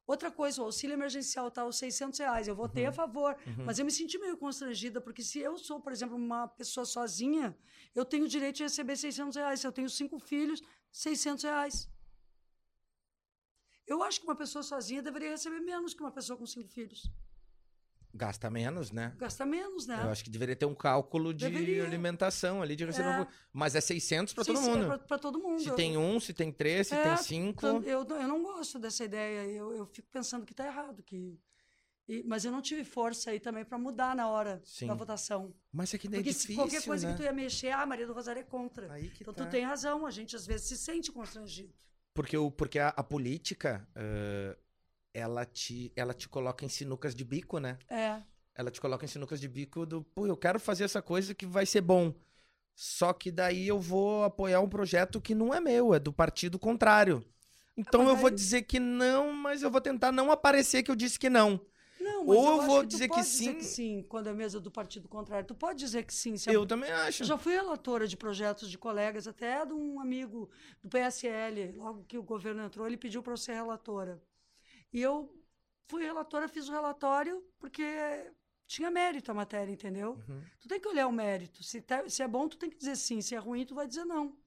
Outra coisa, o auxílio emergencial está aos 600 reais, eu votei a favor, mas eu me senti meio constrangida, porque se eu sou, por exemplo, uma pessoa sozinha, eu tenho o direito de receber 600 reais. Se eu tenho cinco filhos, 600 reais. Eu acho que uma pessoa sozinha deveria receber menos que uma pessoa com cinco filhos. Gasta menos, né? Gasta menos, né? Eu acho que deveria ter um cálculo de Deveria. alimentação ali, de receber. É. Mas é 600 pra Sim, todo é mundo. pra todo mundo. Se Eu- tem um, se tem três, se É, tem cinco. Eu, não- eu não gosto dessa ideia. Eu, eu fico pensando que está errado. Que... e- mas eu não tive força aí também para mudar na hora Sim. da votação. Mas é que daí é Porque se difícil, qualquer coisa né? que tu ia mexer, ah, Maria do Rosário é contra. Aí que então tá. tu tem razão, a gente às vezes se sente constrangido. Porque, o, porque a, a política, ãh, ela, te, ela te coloca em sinucas de bico, né? É, Ela te coloca em sinucas de bico do, pô, eu quero fazer essa coisa que vai ser bom. Só que daí eu vou apoiar um projeto que não é meu, é do partido contrário. Então mas eu vou dizer que não, mas eu vou tentar não aparecer que eu disse que não. Não, mas Ou eu acho vou dizer que pode dizer sim. que sim, quando é mesa do partido contrário. Tu pode dizer que sim. Se a- Eu também acho. Eu já fui relatora de projetos de colegas, até de um amigo do PSL. Logo que o governo entrou, ele pediu para eu ser relatora. E eu fui relatora, fiz o relatório, porque tinha mérito a matéria, entendeu? Uhum. Tu tem que olhar o mérito. Se, tá- se é bom, tu tem que dizer sim. Se é ruim, tu vai dizer não.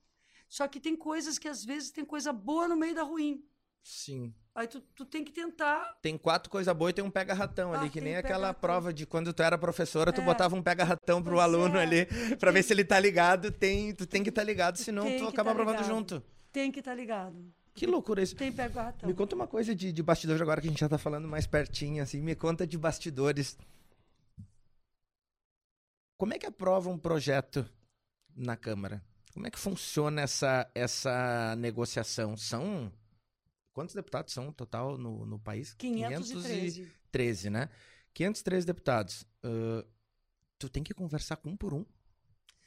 Só que tem coisas que às vezes tem coisa boa no meio da ruim. Sim. Aí tu, tu tem que tentar. Tem quatro coisas boas e tem um pega-ratão Ah, ali, que tem nem aquela pega-ratão. prova de quando tu era professora, tu É. botava um pega-ratão pro Pois aluno é. ali, pra ver se ele tá ligado. Tem, tu tem que estar tá ligado, senão tem tu acaba tá aprovando ligado. junto. Tem que estar ligado. Que loucura isso. Tem pega o ratão. Me conta uma coisa de, de bastidores agora que a gente já tá falando mais pertinho, assim. Me conta de bastidores. Como é que aprova um projeto na Câmara? Como é que funciona essa, essa negociação? São. Quantos deputados são total no, no país? 513. 513, né? 513 deputados. Ahn, tu tem que conversar com um por um.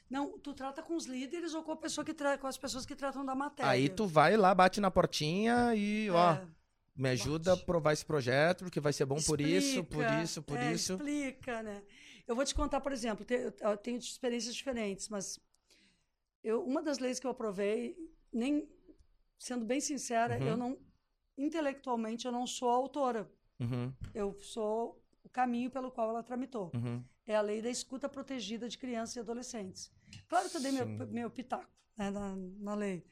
Não, tu trata com os líderes ou com, a pessoa que tra... com as pessoas que tratam da matéria. Aí tu vai lá, bate na portinha e, ó, É, me ajuda a bate. aprovar esse projeto, porque vai ser bom por isso, por explica, isso, por é, isso. Explica, né? Eu vou te contar, por exemplo, eu tenho experiências diferentes, mas eu, uma das leis que eu aprovei, nem sendo bem sincera, Uhum. eu não intelectualmente eu não sou a autora. Uhum, Eu sou o caminho pelo qual ela tramitou. uhum. É a lei da escuta protegida de crianças e adolescentes. Claro que eu dei meu, Sim. meu pitaco né, na, na lei.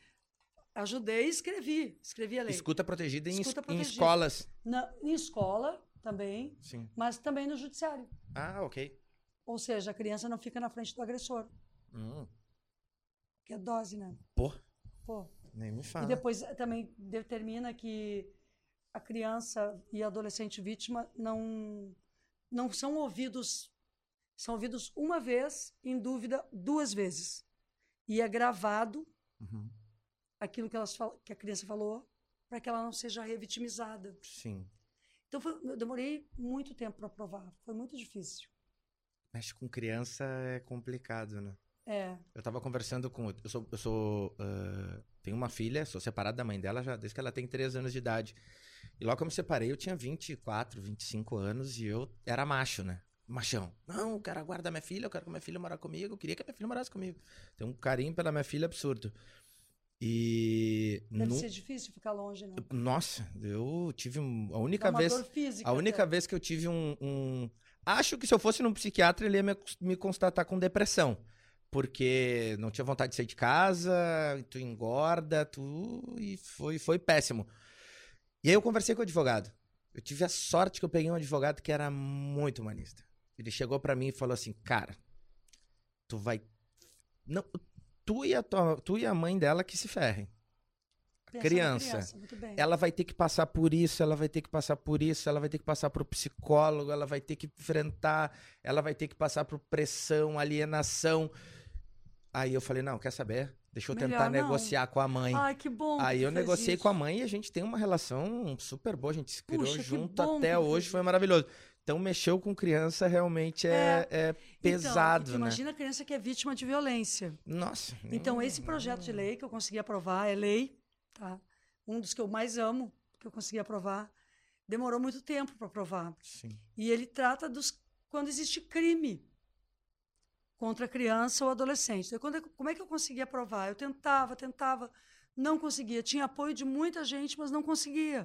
Ajudei e escrevi. Escrevi a lei. Escuta protegida em, Escuta es- em protegida. escolas. Na, em escola também, Sim. mas também no judiciário. Ah, ok. Ou seja, a criança não fica na frente do agressor, Hum, que é dose, né? pô, Pô. Nem me E fala. depois eh, também determina que a criança e adolescente vítima não, não são ouvidos, são ouvidos uma vez, em dúvida duas vezes. E é gravado Uhum, aquilo que, elas fal- que a criança falou para que ela não seja revitimizada. Sim. Então foi- eu demorei muito tempo para aprovar, foi muito difícil. Mexe com criança é complicado, né? É. Eu tava conversando com. Eu sou. Eu sou ah, tenho uma filha, sou separado da mãe dela já desde que ela tem 3 anos de idade. E logo que eu me separei, eu tinha 24, 25 anos e eu era macho, né? Machão. Não, eu quero guardar minha filha, eu quero que minha filha morar comigo, eu queria que minha filha morasse comigo. Tenho um carinho pela minha filha absurdo. E. Deve nu- ser difícil ficar longe, né? Nossa, eu tive um- a única Dá vez. física A única até. vez que eu tive um, um- Acho que se eu fosse num psiquiatra, ele ia me, me constatar com depressão. Porque não tinha vontade de sair de casa, tu engorda, tu. E foi, foi péssimo. E aí eu conversei com o advogado. Eu tive a sorte que eu peguei um advogado que era muito humanista. Ele chegou pra mim e falou assim: Cara, tu vai. Não, tu, e a tua, tu e a mãe dela que se ferrem. Na criança. bem. Ela vai ter que passar por isso, ela vai ter que passar por isso, ela vai ter que passar pro psicólogo, ela vai ter que enfrentar, ela vai ter que passar por pressão, alienação. Aí eu falei, não, quer saber? Deixa eu Melhor tentar não. negociar com a mãe. Ai, que bom. Aí que eu negociei isso. com a mãe e a gente tem uma relação super boa, a gente se criou Puxa, junto até hoje, foi maravilhoso. Então mexeu com criança realmente é, é pesado, então, e tu né? Imagina a criança que é vítima de violência. Nossa. Então, esse projeto de lei que eu consegui aprovar é lei, tá? Um dos que eu mais amo, que eu consegui aprovar. Demorou muito tempo para aprovar. Sim. E ele trata dos quando existe crime contra a criança ou adolescente. Então, quando eu- como é que eu consegui aprovar? Eu tentava, tentava, não conseguia. Tinha apoio de muita gente, mas não conseguia.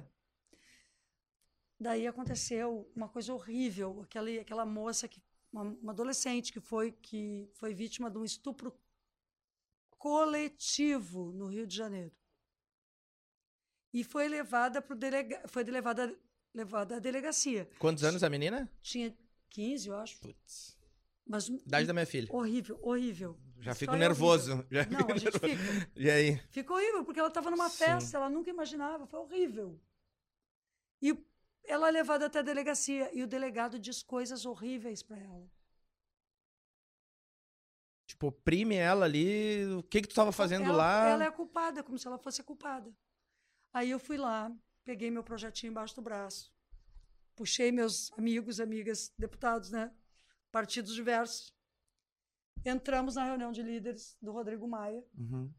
Daí aconteceu uma coisa horrível. Aquela, aquela moça, que, uma, uma adolescente que foi, que foi vítima de um estupro coletivo no Rio de Janeiro. E foi levada para delega, foi levada, levada à delegacia. Quantos anos a menina? Tinha 15, eu acho. Putz. Mas Idade da minha filha. horrível, horrível. Já fico é nervoso. horrível. Já Não, fico a gente nervoso. fica. E aí? Ficou horrível, porque ela estava numa Sim. festa, ela nunca imaginava, foi horrível. E ela é levada até a delegacia e o delegado diz coisas horríveis para ela. Tipo, oprime ela ali. O que que tu tava fazendo ela, lá? Ela é a culpada, como se ela fosse a culpada. Aí eu fui lá, peguei meu projetinho embaixo do braço, puxei meus amigos, amigas, deputados, né? Partidos diversos. Entramos na reunião de líderes do Rodrigo Maia Uhum.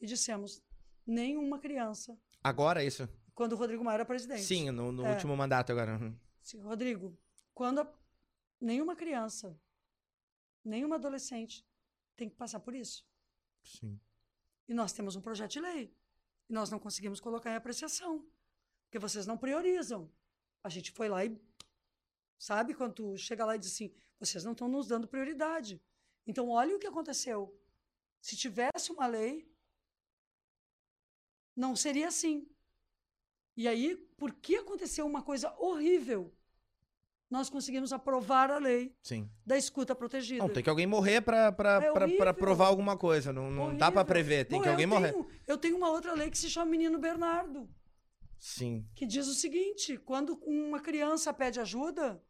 e dissemos: nenhuma criança. Agora é isso? Quando o Rodrigo Maia era presidente. Sim, no, no É. último mandato agora. Uhum. Sim, Rodrigo, quando a- nenhuma criança, nenhuma adolescente tem que passar por isso. Sim. E nós temos um projeto de lei. E nós não conseguimos colocar em apreciação. Porque vocês não priorizam. A gente foi lá e. Sabe quando chega lá e diz assim: vocês não estão nos dando prioridade. Então, olha o que aconteceu. Se tivesse uma lei, não seria assim. E aí, por que aconteceu uma coisa horrível? Nós conseguimos aprovar a lei Sim. da escuta protegida. Não, tem que alguém morrer pra, É provar alguma coisa. Não, não dá Horrível. prever, tem Bom, que eu alguém morrer. tenho- eu tenho uma outra lei que se chama Menino Bernardo. Sim. que diz o seguinte: quando uma criança pede ajuda,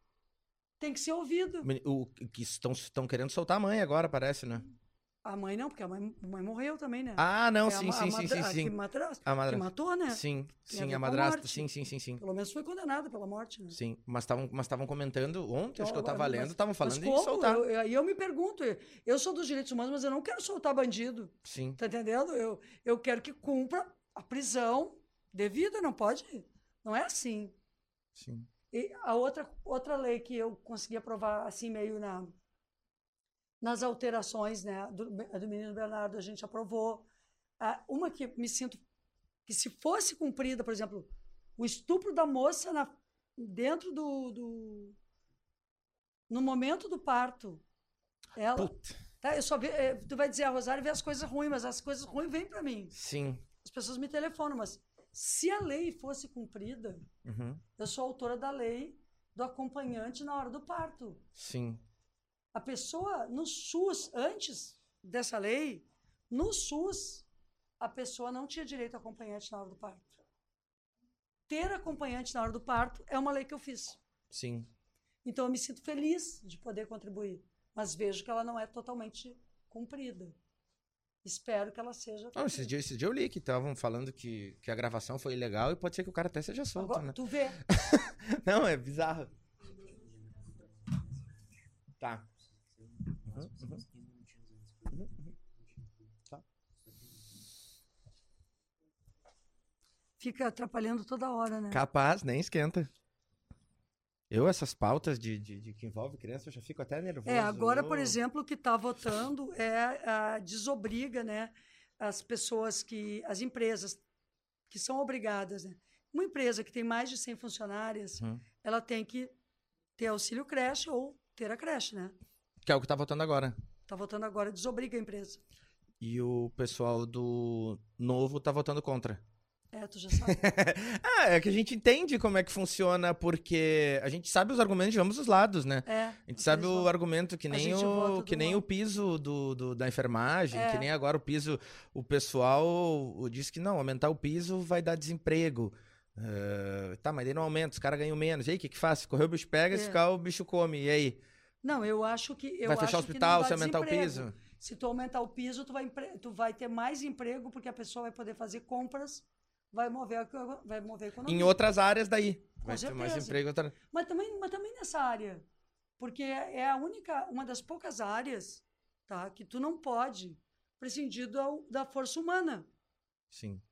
tem que ser ouvido. O, que estão, estão querendo soltar a mãe agora, parece, né? A mãe não, porque a mãe, a mãe morreu também, né? Ah, não, É a sim, ma- sim, a sim, sim, a sim. Que, madrasta, A que madrasta. matou, né? Sim, Tem a sim, a a madrasta. Sim, sim, sim, sim. Pelo menos foi condenada pela morte, né? Sim, mas estavam mas estavam comentando ontem, acho que eu tava mas- lendo, estavam falando mas como? soltar. Eu- eu- Aí eu, me pergunto, eu- eu sou dos direitos humanos, mas eu não quero soltar bandido. Sim, Tá entendendo? Eu, eu quero que cumpra a prisão devida, não pode. Não é assim. sim. E a outra, outra lei que eu consegui aprovar, assim, meio na, nas alterações né, do, do menino Bernardo, a gente aprovou. Ah, uma que me sinto que, se fosse cumprida, por exemplo, o estupro da moça na, dentro do, do. no momento do parto. Ela. Puta. Tá, eu só vi, eh, tu vai dizer, a Rosário vê as coisas ruins, mas as coisas ruins vêm para mim. Sim. As pessoas me telefonam, mas se a lei fosse cumprida, Uhum. eu sou autora da lei do acompanhante na hora do parto. Sim. A pessoa no SUS, antes dessa lei, no SUS, a pessoa não tinha direito a acompanhante na hora do parto. Ter acompanhante na hora do parto é uma lei que eu fiz. Sim. Então eu me sinto feliz de poder contribuir, mas vejo que ela não é totalmente cumprida. Espero que ela seja. Não, esse, dia, esse dia eu li que estavam falando que, que a gravação foi ilegal e pode ser que o cara até seja solto, Agora, né? tu vê, Não, é bizarro. Tá. Fica atrapalhando toda hora, né? Capaz, nem esquenta. Eu, essas pautas de, de, de que envolve criança, eu já fico até nervoso. É, agora, por Eu- exemplo, o que está votando é a desobriga, né, as pessoas que, as empresas que são obrigadas, né? Uma empresa que tem mais de 100 funcionárias, Uhum. ela tem que ter auxílio creche ou ter a creche, né? Que é o que tá votando agora. Tá votando agora, desobriga a empresa. E o pessoal do novo tá votando contra. É, tu já sabe. ah, é que a gente entende como é que funciona, porque a gente sabe os argumentos de ambos os lados, né? É. A gente sabe o votam. argumento que nem, o, que nem o piso do, do- da enfermagem, É. que nem agora o piso. O pessoal diz que não, aumentar o piso vai dar desemprego. Eh, tá, mas daí não aumenta, os caras ganham menos. E aí, o que, que faz? Se correr o bicho pega, se É. ficar o bicho come. E aí? Não, eu acho que. Eu vai fechar o hospital se aumentar o piso? Se tu aumentar o piso, tu vai, tu vai ter mais emprego, porque a pessoa vai poder fazer compras, vai mover, vai mover a economia. Em outras áreas daí. Com Vai ter mais certeza. emprego. em Outra... Mas também, mas também nessa área. Porque é a única, uma das poucas áreas tá, que tu não pode prescindir do, da força humana. Sim.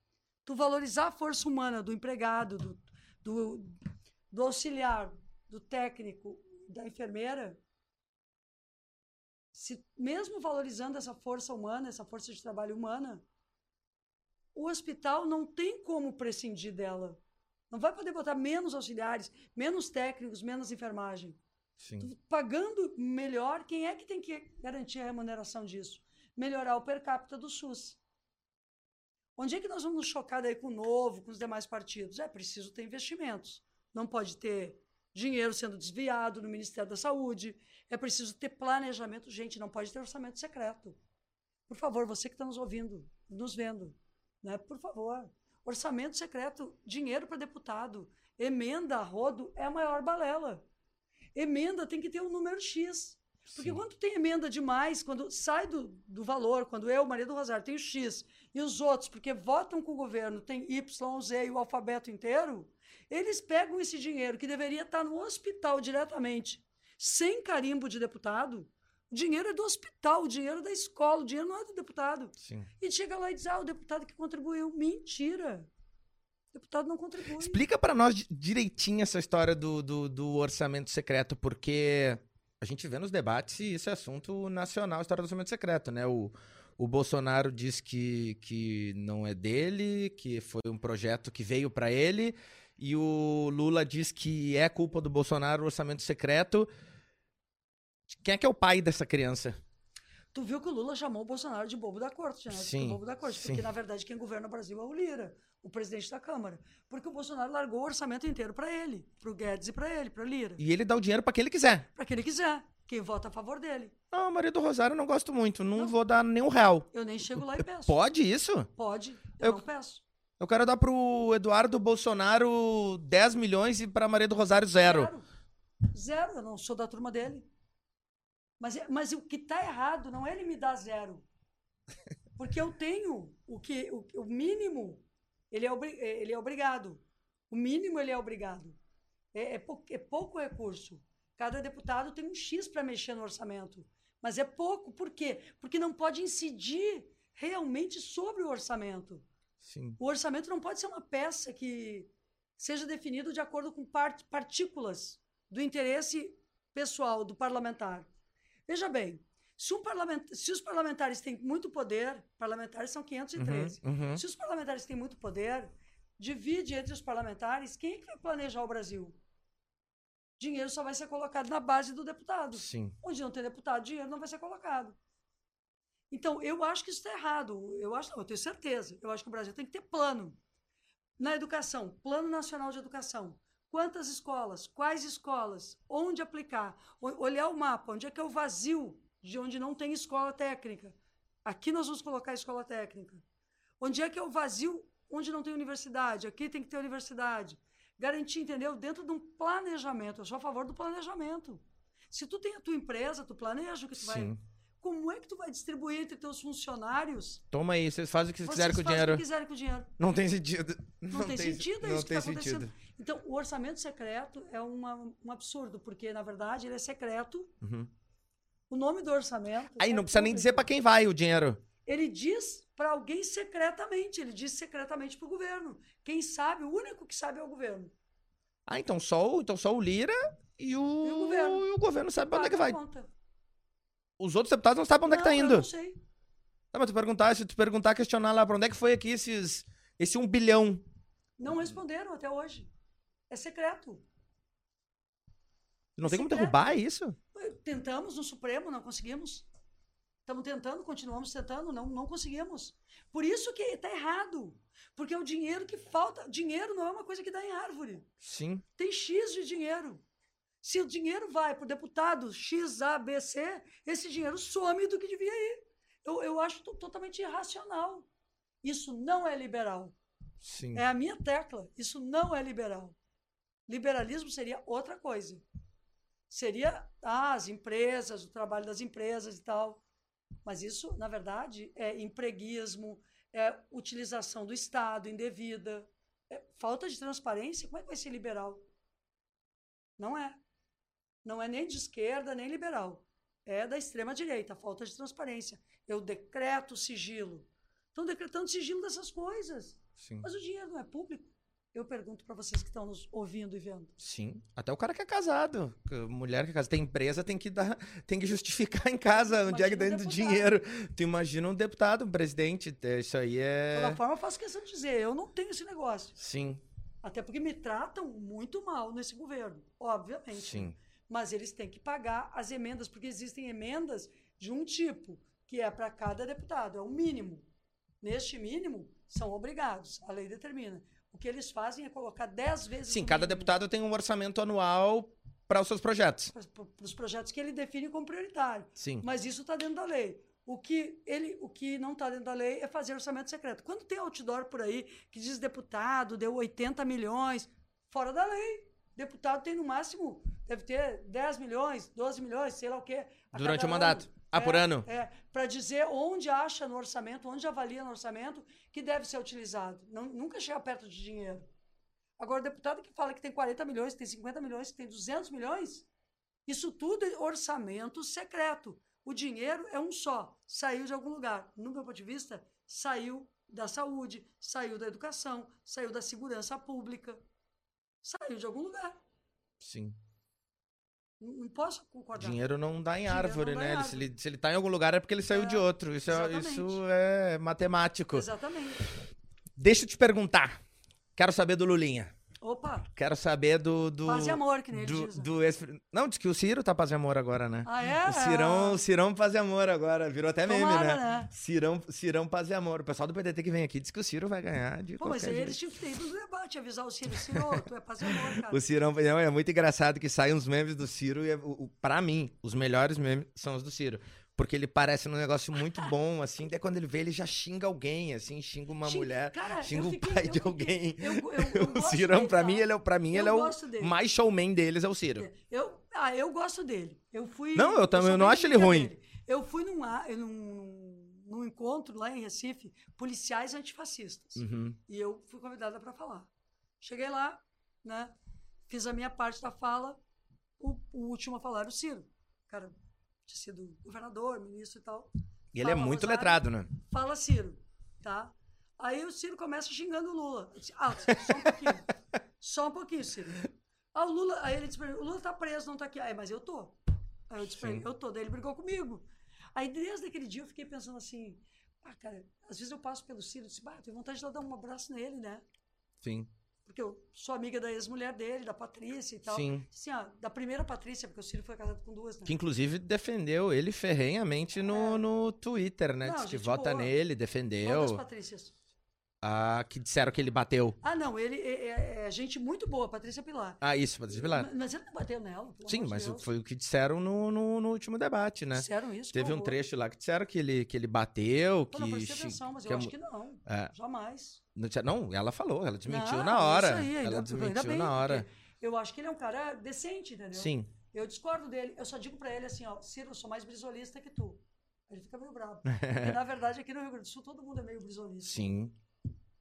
Tu valorizar a força humana do empregado, do, do, do auxiliar, do técnico, da enfermeira, se mesmo valorizando essa força humana, essa força de trabalho humana, o hospital não tem como prescindir dela. Não vai poder botar menos auxiliares, menos técnicos, menos enfermagem. Sim. Pagando melhor, quem é que tem que garantir a remuneração disso? Melhorar o per capita do SUS. Onde é que nós vamos nos chocar daí com o novo, com os demais partidos? É preciso ter investimentos. Não pode ter dinheiro sendo desviado no Ministério da Saúde. É preciso ter planejamento. Gente, não pode ter orçamento secreto. Por favor, você que está nos ouvindo, nos vendo, né? por favor. Orçamento secreto, dinheiro para deputado, emenda a rodo é a maior balela. Emenda tem que ter um número X. Porque Sim. quando tem emenda demais, quando sai do, do valor, quando eu, Maria do Rosário, tenho X, e os outros, porque votam com o governo, tem Y, Z e o alfabeto inteiro, eles pegam esse dinheiro que deveria estar no hospital diretamente, sem carimbo de deputado. O dinheiro é do hospital, o dinheiro é da escola, o dinheiro não é do deputado. Sim. E chega lá e diz: ah, o deputado que contribuiu. Mentira. O deputado não contribui. Explica pra nós di- direitinho essa história do, do, do orçamento secreto, porque a gente vê nos debates e isso é assunto nacional, a história do orçamento secreto, né? O, o Bolsonaro diz que, que não é dele, que foi um projeto que veio pra ele, e o Lula diz que é culpa do Bolsonaro o orçamento secreto. Quem é que é o pai dessa criança? Tu viu que o Lula chamou o Bolsonaro de bobo da corte, né? Sim, bobo da corte. sim. Porque, na verdade, quem governa o Brasil é o Lira, o presidente da Câmara. Porque o Bolsonaro largou o orçamento inteiro para ele, para o Guedes e para ele, para Lira. E ele dá o dinheiro pra quem ele quiser. Para quem ele quiser. Quem vota a favor dele. Não, Maria do Rosário eu não gosto muito, não, Não. vou dar nenhum real. Eu nem chego lá e peço. Pode isso? Pode. Eu, Eu- não peço. Eu quero dar pro Eduardo Bolsonaro 10 milhões e pra Maria do Rosário zero. Zero. Zero. Eu não sou da turma dele. Mas, é- mas o que está errado não é ele me dar zero. Porque eu tenho o que o, o mínimo, ele é, é- ele é obrigado. O mínimo ele é obrigado. É, é, pou- é pouco recurso. Cada deputado tem um X para mexer no orçamento. Mas é pouco. Por quê? Porque não pode incidir realmente sobre o orçamento. Sim. O orçamento não pode ser uma peça que seja definido de acordo com par- partículas do interesse pessoal do parlamentar. Veja bem, se, um parlament- se os parlamentares têm muito poder, parlamentares são 513. uhum. Se os parlamentares têm muito poder, divide entre os parlamentares quem é que vai planejar o Brasil. Dinheiro só vai ser colocado na base do deputado. Sim. Onde não tem deputado, dinheiro não vai ser colocado. Então, eu acho que isso está errado. Eu acho, não, eu tenho certeza. Eu acho que o Brasil tem que ter plano. Na educação, Plano Nacional de Educação. Quantas escolas? Quais escolas? Onde aplicar? Olhar o mapa, onde é que é o vazio de onde não tem escola técnica. Aqui nós vamos colocar a escola técnica. Onde é que é o vazio onde não tem universidade? Aqui tem que ter universidade. Garantir, entendeu? Dentro de um planejamento. Eu sou a favor do planejamento. Se tu tem a tua empresa, tu planeja o que tu vai. Sim. Como é que tu vai distribuir entre teus funcionários? Toma aí, vocês fazem o que vocês Vocês quiserem com o fazem dinheiro. O que quiserem com o dinheiro. Não tem sentido. Não, tem, sentido, é não isso que tem está acontecendo. Então, o orçamento secreto é uma, um absurdo, porque, na verdade, ele é secreto Uhum. O nome do orçamento. Aí é não precisa nem dizer pra quem vai o dinheiro. Ele diz para alguém secretamente, ele diz secretamente para o governo. Quem sabe, o único que sabe é o governo. Ah, então só o, então só o Lira e o, E o governo. e o governo sabe pra onde é que vai. Conta. Os outros deputados não sabem onde é que tá Não, eu indo. Não sei. Tá, mas tu perguntar, se tu perguntar, questionar lá pra onde é que foi aqui esses, esse um bilhão. Não responderam até hoje. É secreto. Não tem como Secreto. derrubar isso? Tentamos no Supremo, não conseguimos. Estamos tentando, continuamos tentando, não, não conseguimos. Por isso que está errado. Porque é o dinheiro que falta. Dinheiro não é uma coisa que dá em árvore. Sim. Tem X de dinheiro. Se o dinheiro vai para o deputado X, A, B, C, esse dinheiro some do que devia ir. Eu, eu acho to- totalmente irracional. Isso não é liberal. Sim. É a minha tecla. Isso não é liberal. Liberalismo seria outra coisa. Seria ah, as empresas, o trabalho das empresas e tal. Mas isso, na verdade, é empreguismo, é utilização do Estado indevida, é falta de transparência. Como é que vai ser liberal? Não é. Não é nem de esquerda, nem liberal. É da extrema-direita, falta de transparência. Eu decreto sigilo. Estão decretando sigilo dessas coisas. Sim. Mas o dinheiro não é público? Eu pergunto para vocês que estão nos ouvindo e vendo. Sim. Até o cara que é casado. Mulher que é casada. Tem empresa, tem que dar. Tem que justificar em casa onde é que Imagina tem um o deputado. dinheiro. Tu imagina um deputado, um presidente. Isso aí De é. toda forma, eu faço questão de dizer, eu não tenho esse negócio. Sim, Até porque me tratam muito mal nesse governo, obviamente. sim. Mas eles têm que pagar as emendas, porque existem emendas de um tipo, que é para cada deputado, é o mínimo. Neste mínimo, são obrigados, a lei determina. O que eles fazem é colocar 10 vezes Sim, cada mínimo deputado tem um orçamento anual para os seus projetos. para os projetos que ele define como prioritário. Sim. Mas isso está dentro da lei. O que, ele, o que não está dentro da lei é fazer orçamento secreto. Quando tem outdoor por aí que diz deputado deu 80 milhões, fora da lei. Deputado tem no máximo, deve ter 10 milhões, 12 milhões, sei lá o quê. Durante o mandato. Ah, por É, ano? É, para dizer onde acha no orçamento, onde avalia no orçamento que deve ser utilizado. Não, nunca chega perto de dinheiro. Agora, o deputado que fala que tem 40 milhões, que tem 50 milhões, que tem 200 milhões, isso tudo é orçamento secreto. O dinheiro é um só, saiu de algum lugar. No meu ponto de vista, saiu da saúde, saiu da educação, saiu da segurança pública, saiu de algum lugar. Sim. Não posso concordar. Dinheiro não dá em Dinheiro árvore, dá em né? Se, árvore. ele, se ele tá em algum lugar é porque ele saiu É, de outro. Isso é, isso é matemático. Exatamente. Deixa eu te perguntar. Quero saber do Lulinha. Opa, Quero saber do. do paz e amor, que nem ele do, diz. do. Não, diz que o Ciro tá paz e amor agora, né? Ah, é? O Cirão, o Cirão paz e amor agora. Virou até meme, Tomara, né? né? Cirão, Cirão paz e amor. O pessoal do PDT que vem aqui diz que o Ciro vai ganhar de Pô, mas aí eles tinham que ter ido no debate, avisar o Ciro. Ciro, tu é paz e amor, cara. O Cirão, não, é muito engraçado que saem uns memes do Ciro e, é- o, o- pra mim, os melhores memes são os do Ciro. Porque ele parece um negócio muito bom, assim, até quando ele vê, ele já xinga alguém, assim, xinga uma Xing- mulher, cara, xinga eu o fiquei- pai eu de fiquei- alguém. eu- eu- eu o dele, pra mim, ele é, o- pra mim, Eu ele é o dele. mais showman deles, é o Ciro. Eu, ah, eu gosto dele. Eu fui. Não, eu também sou não acho ele ruim. dele. Eu fui num, num, num encontro lá em Recife, policiais antifascistas. Uhum. E eu fui convidada para falar. Cheguei lá, né? Fiz a minha parte da fala. O, o último a falar era o Ciro. Cara, tinha sido governador, ministro e tal. E ele é muito Rosário. letrado, né? Fala, Ciro, tá? Aí o Ciro começa xingando o Lula. Disse, ah, só um pouquinho. só um pouquinho, Ciro. Ah, o Lula, aí ele disse o Lula tá preso, não tá aqui. Aí, mas eu tô. Aí eu disse Sim. eu tô. Daí ele brigou comigo. Aí desde aquele dia eu fiquei pensando assim, ah, cara, às vezes eu passo pelo Ciro e disse, bah, eu tenho vontade de dar um abraço nele, né? Sim. Porque eu sou amiga da ex-mulher dele, da Patrícia e tal. Sim. Assim, ó, da primeira Patrícia, porque o Ciro foi casado com duas, né? Que inclusive defendeu ele ferrenhamente no, no Twitter, né? É. Não, Diz que vota boa. nele, defendeu. das Patrícias? Ah, que disseram que ele bateu. Ah, não, ele é, é- é gente muito boa, Patrícia Pilar. Ah, isso, Patrícia Pilar. Mas- Mas ele não bateu nela. Sim, mas Deus. foi o que disseram no, no, no último debate, né? Disseram isso. Teve um trecho lá que disseram que ele, que ele bateu, Pô, que. não prestei atenção, mas que eu acho que não. É. Jamais. Não, não, ela falou, ela desmentiu Não, na hora. isso aí, ainda- ela ainda desmentiu bem, na hora. Eu acho que ele é um cara decente, entendeu? Sim. Eu discordo dele. Eu só digo pra ele assim, ó, Ciro, eu sou mais brisolista que tu. Ele fica meio bravo. Porque, na verdade, aqui no Rio Grande do Sul, todo mundo é meio brisolista. Sim.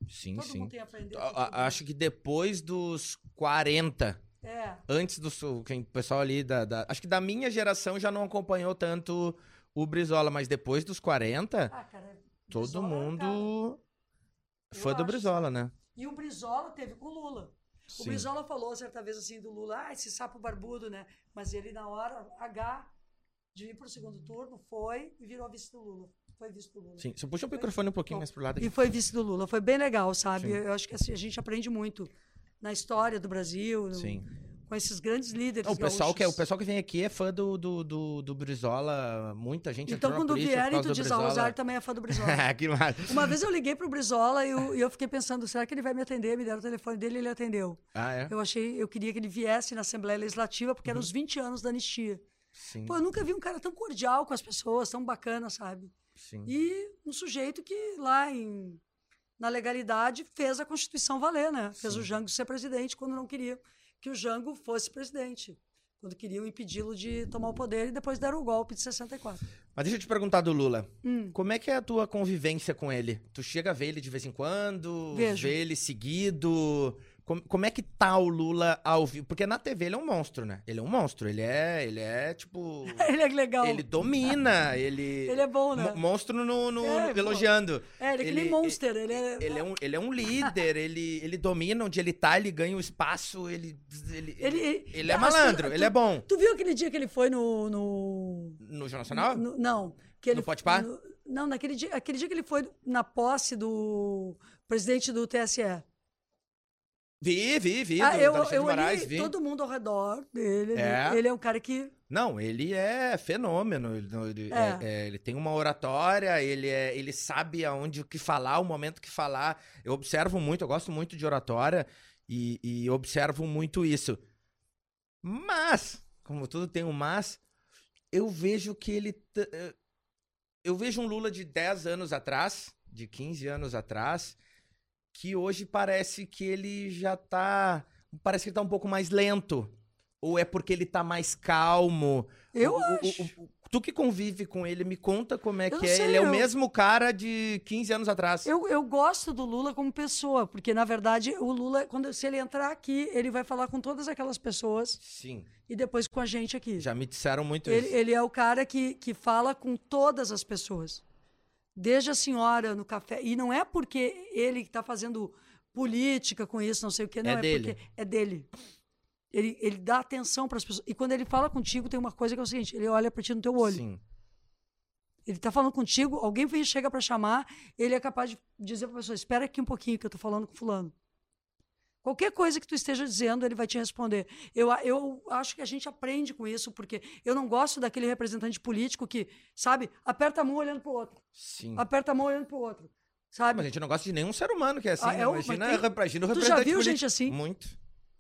Sim, Todo sim. mundo tem a aprender. A-. Acho que depois dos 40, É. Antes do quem, o pessoal ali da, da- Acho que da minha geração já não acompanhou tanto o Brizola, mas depois dos 40, Ah, cara. todo Brizola, cara. mundo fã do Brizola, né? E o Brizola teve com o Lula. O Sim. Brizola falou certa vez assim do Lula, ah, esse sapo barbudo, né? Mas ele, na hora H de ir pro segundo turno, foi e virou vice do Lula. Foi do Lula. Sim. Você puxa o microfone um pouquinho mais pro lado aqui. E foi vice do Lula. Foi bem legal, sabe? Sim. Eu acho que assim, a gente aprende muito na história do Brasil, no- Sim. com esses grandes líderes. Não, o, pessoal que, é- o pessoal que vem aqui é fã do, do, do, do Brizola. Muita gente Então, quando vierem, tu do diz, ah, o. Rosário também é fã do Brizola. que massa. Uma vez eu liguei pro Brizola e eu, e eu fiquei pensando, será que ele vai me atender? Me deram o telefone dele e ele atendeu. Ah, é? Eu achei, eu queria que ele viesse na Assembleia Legislativa, porque eram Uhum. os 20 anos da anistia. Sim, Pô, eu nunca vi um cara tão cordial com as pessoas, tão bacana, sabe? Sim. E um sujeito que lá em, na legalidade fez a Constituição valer, né? Fez Sim. o Jango ser presidente quando não queria que o Jango fosse presidente. Quando queriam impedi-lo de tomar o poder e depois deram o golpe de 64. Mas deixa eu te perguntar do Lula. Hum. Como é que é a tua convivência com ele? Tu chega a ver ele de vez em quando? Vejo. Vê ele seguido? Como, como é que tá o Lula ao vivo? Porque na TV ele é um monstro, né? Ele é um monstro. Ele é, ele é tipo... Ele é legal. ele domina, ele... Ele é bom, né? Mo- Monstro no, no- É, no- elogiando. É, ele é que nem Monster. Ele é, Ele é um, ele é um líder, ele, ele domina onde ele tá, ele ganha o espaço, ele... Ele, Ele- ele, ele- é malandro, pe- ele é tu- bom. Tu viu aquele dia que ele foi no. no, No Jornal Nacional? no- não. Que ele, No Pode não, naquele dia, aquele dia que ele foi na posse do presidente do TSE. Vi, vi, vi. Ah, do, eu, eu Moraes, vi. todo mundo ao redor dele. Ele É. ele é um cara que. Não, ele é fenômeno. Ele, ele- É. é- é, ele tem uma oratória, ele, é, ele sabe aonde o que falar, o momento que falar. Eu observo muito, eu gosto muito de oratória e, e observo muito isso. Mas, como tudo tem um mas, eu vejo que ele. eh, Eu vejo um Lula de 10 anos atrás, de 15 anos atrás, que hoje parece que ele já tá. Parece que ele tá um pouco mais lento. Ou é porque ele tá mais calmo? Eu O- acho. o- o- tu que convive com ele, me conta como é Eu que é. sei, ele é o eu- mesmo cara de 15 anos atrás. Eu, eu gosto do Lula como pessoa, porque, na verdade, o Lula, quando, se ele entrar aqui, ele vai falar com todas aquelas pessoas Sim. e depois com a gente aqui. Já me disseram muito Ele, isso. ele é o cara que, que fala com todas as pessoas. Desde a senhora no café. E não é porque ele está fazendo política com isso, não sei o quê. Não, É é, dele. porque é dele. Ele, ele dá atenção para as pessoas. E quando ele fala contigo, tem uma coisa que é o seguinte: ele olha para ti no teu olho. Sim. Ele está falando contigo, alguém vem, chega para chamar, ele é capaz de dizer para a pessoa: espera aqui um pouquinho que eu estou falando com fulano. Qualquer coisa que tu esteja dizendo, ele vai te responder. Eu, eu acho que a gente aprende com isso, porque eu não gosto daquele representante político que, sabe, aperta a mão olhando pro outro, Sim. aperta a mão olhando pro outro, sabe? Mas a gente não gosta de nenhum ser humano que é assim. Ah, é o- imagina, tem- imagina o Tu já representante viu político. gente assim? Muito.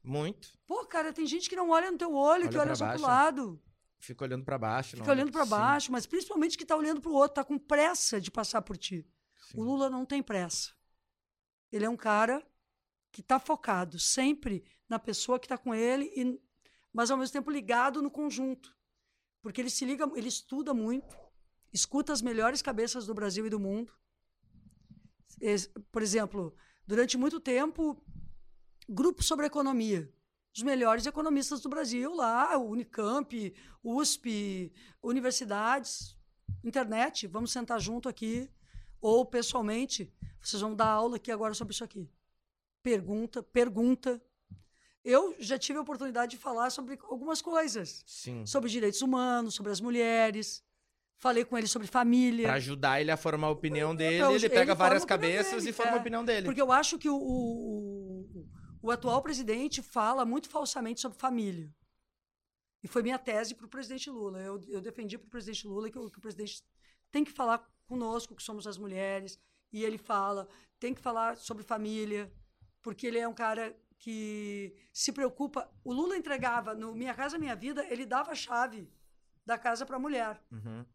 Muito. Pô, cara, tem gente que não olha no teu olho, Olha que olha só baixo. pro lado, Fica olhando pra baixo. fica não- olhando para baixo, mas principalmente que tá olhando pro outro, tá com pressa de passar por ti. sim. O Lula não tem pressa. Ele é um cara que está focado sempre na pessoa que está com ele, e, mas ao mesmo tempo ligado no conjunto. Porque ele se liga, ele estuda muito, escuta as melhores cabeças do Brasil e do mundo. Por exemplo, durante muito tempo, grupo sobre economia. Os melhores economistas do Brasil lá, Unicamp, USP, universidades, internet, vamos sentar junto aqui, ou pessoalmente, vocês vão dar aula aqui agora sobre isso aqui. Pergunta, pergunta. Eu já tive a oportunidade de falar sobre algumas coisas, Sim. sobre direitos humanos, sobre as mulheres. Falei com ele sobre família. Pra ajudar ele a formar a opinião dele, ele ele pega forma várias cabeças dele, e forma é. a opinião dele. Porque eu acho que o, o, o atual presidente fala muito falsamente sobre família. E foi minha tese para o presidente Lula. Eu, eu defendi para o presidente Lula que, o- que o presidente tem que falar conosco, que somos as mulheres. E ele fala, tem que falar sobre família, porque ele é um cara que se preocupa. O Lula entregava no Minha Casa Minha Vida, ele dava a chave da casa para a mulher. Uhum.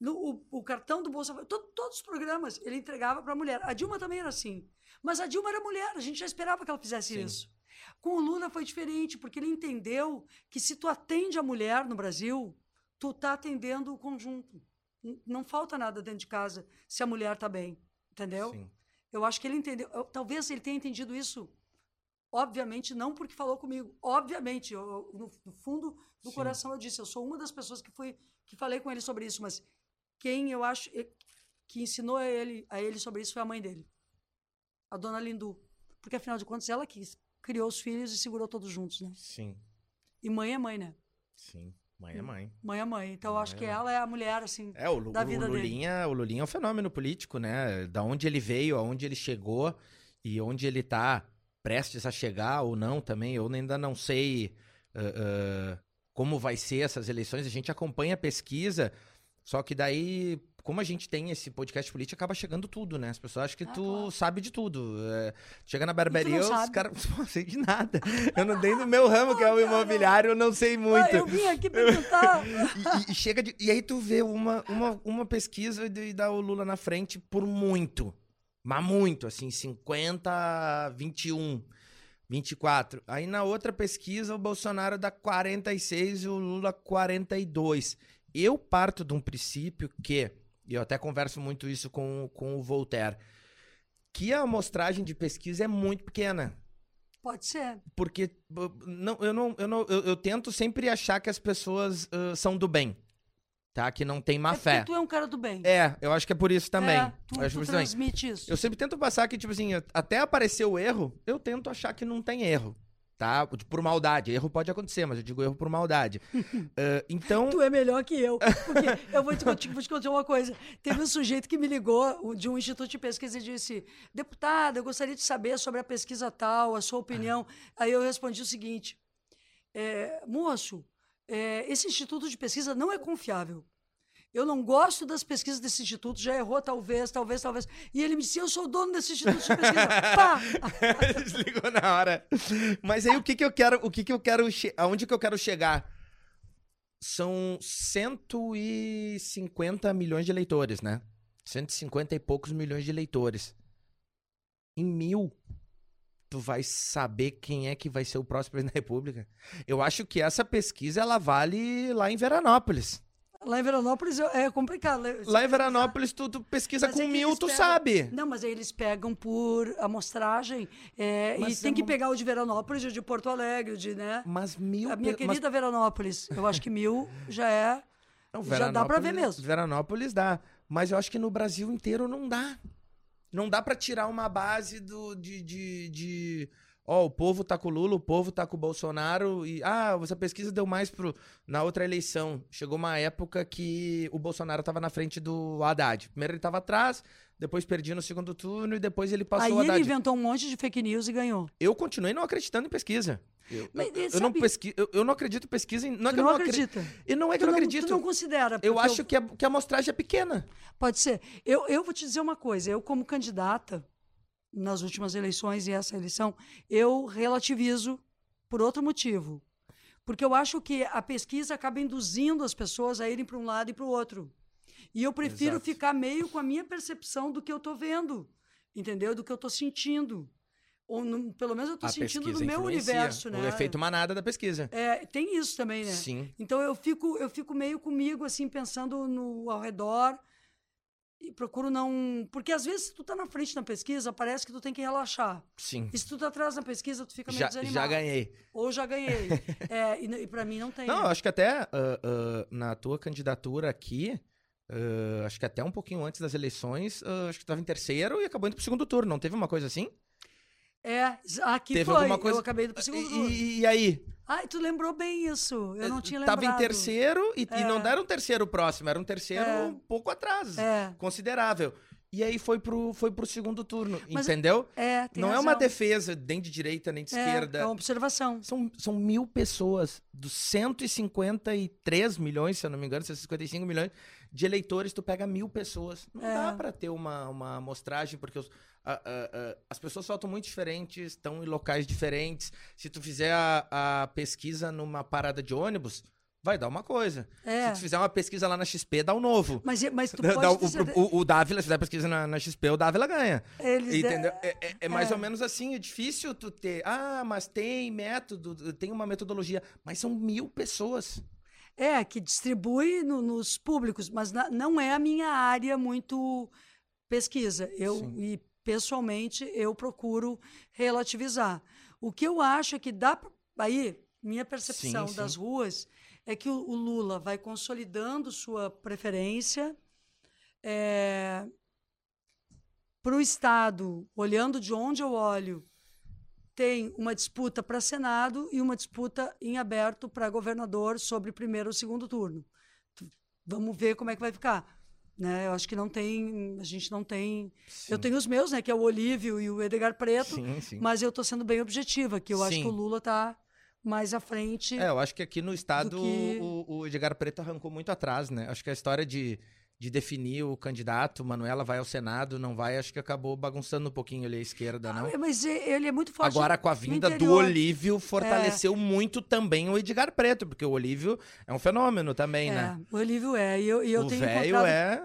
No, o, o cartão do Bolsa Família, to- todos os programas ele entregava para a mulher. A Dilma também era assim. Mas a Dilma era mulher, a gente já esperava que ela fizesse Sim. isso. Com o Lula foi diferente, porque ele entendeu que se tu atende a mulher no Brasil, tu tá atendendo o conjunto. Não falta nada dentro de casa se a mulher tá bem, entendeu? Sim. Eu acho que ele entendeu. eu- talvez ele tenha entendido isso Obviamente, não porque falou comigo. Obviamente, eu- no, no fundo do Sim. coração eu disse, eu sou uma das pessoas que fui que falei com ele sobre isso, mas quem eu acho que ensinou a ele, a ele sobre isso foi a mãe dele, a dona Lindu. Porque afinal de contas, ela que criou os filhos e segurou todos juntos, né? Sim, E mãe é mãe, né? sim. Mãe é mãe. Mãe é mãe. Então eu acho Mãe que é mãe. ela é a mulher, assim. É, o, Lu- da o vida dele. Lulinha, o Lulinha é um fenômeno político, né? Da onde ele veio, aonde ele chegou e onde ele tá prestes a chegar ou não também. Eu ainda não sei ah, ah, como vai ser essas eleições. A gente acompanha a pesquisa, só que daí, como a gente tem esse podcast político, acaba chegando tudo, né? As pessoas acham que Ah, tu claro. sabe de tudo. É, chega na barbearia, os caras. Não sei de nada. Eu não dei no meu ramo, que é o imobiliário, eu não sei muito. Ah, eu vim aqui perguntar. E, e- e chega de- e aí tu vê uma, uma, uma pesquisa e dá o Lula na frente por muito. Mas muito, assim, 50, 21, 24. Aí na outra pesquisa o Bolsonaro dá 46 e o Lula 42. Eu parto de um princípio que, e eu até converso muito isso com, com o Voltaire, que a amostragem de pesquisa é muito pequena Pode ser. porque não, eu não, eu não, eu, eu tento sempre achar que as pessoas ãh, são do bem, tá? Que não tem má é fé. tu é um cara do bem. É, eu acho que é por isso também. É, tu, eu acho tu isso também. transmite isso. Eu sempre tento passar que tipo assim, até aparecer o erro, eu tento achar que não tem erro, tá? Por maldade, erro pode acontecer, mas eu digo erro por maldade. Ãh, então, Tu é melhor que eu. Porque eu vou te, te- vou te contar uma coisa. Teve um sujeito que me ligou de um instituto de pesquisa e disse: Deputada, eu gostaria de saber sobre a pesquisa tal, a sua opinião. Aí eu respondi o seguinte: é, Moço, é, esse instituto de pesquisa não é confiável. Eu não gosto das pesquisas desse instituto, já errou talvez, talvez, talvez. E ele me disse: Eu sou o dono desse instituto de pesquisa. Pá! Desligou na hora. Mas aí o que que eu quero, o que que eu quero, aonde que eu quero chegar? São 150 milhões de eleitores, né? 150 e poucos milhões de eleitores. Em mil, tu vai saber quem é que vai ser o próximo presidente da República. Eu acho que essa pesquisa, ela vale lá em Veranópolis. Lá em Veranópolis é complicado. né? Lá em Veranópolis, tu, tu pesquisa Mas com é mil, tu pegam- sabe. Não, mas aí eles pegam por amostragem é, e tem é que uma- pegar o de Veranópolis, o de Porto Alegre, o de, né? Mas mil... A minha pe- mas querida Veranópolis, eu acho que mil já é. Não, Já dá pra ver mesmo. Veranópolis dá. Mas eu acho que no Brasil inteiro não dá. Não dá pra tirar uma base do, de, de, de- Ó, o povo tá com o Lula, o povo tá com o Bolsonaro. E. Ah, essa pesquisa deu mais pro. Na outra eleição. Chegou uma época que o Bolsonaro tava na frente do Haddad. Primeiro ele tava atrás, depois perdia no segundo turno e depois ele passou aí o ele Haddad. inventou um monte de fake news e ganhou. Eu continuei não acreditando em pesquisa. Eu, Mas, eu- eu não pesqui... eu, eu não acredito em pesquisa. Não é que eu não não acredito. acredita. E não é que Tu eu não não, acredito. tu não considera. Eu acho que, a, que a amostragem é pequena. Pode ser. Eu, eu vou te dizer uma coisa. Eu, como candidata, nas últimas eleições e essa eleição, eu relativizo por outro motivo. Porque eu acho que a pesquisa acaba induzindo as pessoas a irem para um lado e para o outro. E eu prefiro Exato. ficar meio com a minha percepção do que eu estou vendo, entendeu? Do que eu estou sentindo. Ou no- pelo menos eu estou sentindo no meu universo, né? O efeito manada da pesquisa. É, tem isso também, né? Sim. Então eu fico, eu fico meio comigo, assim, pensando no ao redor e procuro não. Porque às vezes, se tu tá na frente na pesquisa, parece que tu tem que relaxar. Sim. E se tu tá atrás na pesquisa, tu fica meio Já, desanimado. já ganhei. Ou já ganhei. é, e, e pra mim não tem. Não, né? eu acho que até ah, ah, na tua candidatura aqui, ah, acho que até um pouquinho antes das eleições, acho que tava em terceiro e acabou indo pro segundo turno. Não teve uma coisa assim? É, aqui Teve foi. alguma coisa- Eu acabei do segundo E, turno. e- e aí? Ai, tu lembrou bem isso. Eu não tinha lembrado. Tava em terceiro e, e não É. era um terceiro próximo, era um terceiro É. um pouco atrás. É, Considerável. E aí foi pro, foi pro segundo turno, Mas- entendeu? é, tem não é razão. uma defesa nem de direita nem de É, esquerda. É uma observação. São, são mil pessoas, dos 153 milhões, se eu não me engano, 155 milhões de eleitores, tu pega mil pessoas. Não É. dá pra ter uma, uma amostragem, porque os- a- a- as pessoas votam muito diferentes, estão em locais diferentes. Se tu fizer a, a pesquisa numa parada de ônibus, vai dar uma coisa. É. Se tu fizer uma pesquisa lá na XP, dá um novo. Mas, mas tu Dá- pode dá o, dizer... o, o Dávila, se fizer pesquisa na, na XP, o Dávila ganha. Eles Entendeu? É, é- é mais é. ou menos assim, é difícil tu ter. Ah, mas tem método, tem uma metodologia. Mas são mil pessoas. É, que distribui no- nos públicos, mas na- não é a minha área muito pesquisa. Eu, Sim. e pessoalmente, eu procuro relativizar. O que eu acho é que dá. pra- Aí, minha percepção Sim, das sim. ruas é que o, o Lula vai consolidando sua preferência. Para o Estado, olhando de onde eu olho, tem uma disputa para Senado e uma disputa em aberto para governador sobre primeiro ou segundo turno. Tu- Vamos ver como é que vai ficar. Né? Eu acho que não tem, a gente não tem. Eu tenho os meus, né? Que é o Olívio e o Edgar Preto, Sim, sim. mas eu estou sendo bem objetiva, que eu acho Sim. que o Lula está mais à frente. É, eu acho que aqui no estado que- o, o Edgar Preto arrancou muito atrás, né? Acho que a história de, de definir o candidato, Manuela vai ao Senado, não vai, acho que acabou bagunçando um pouquinho ali a esquerda, não? Ah, Mas ele é muito forte. Agora, com a vinda do. É. Olívio, fortaleceu muito também o Edgar Preto, porque o Olívio é um fenômeno também, É, né? o Olívio é. E eu, e eu o tenho encontrado é.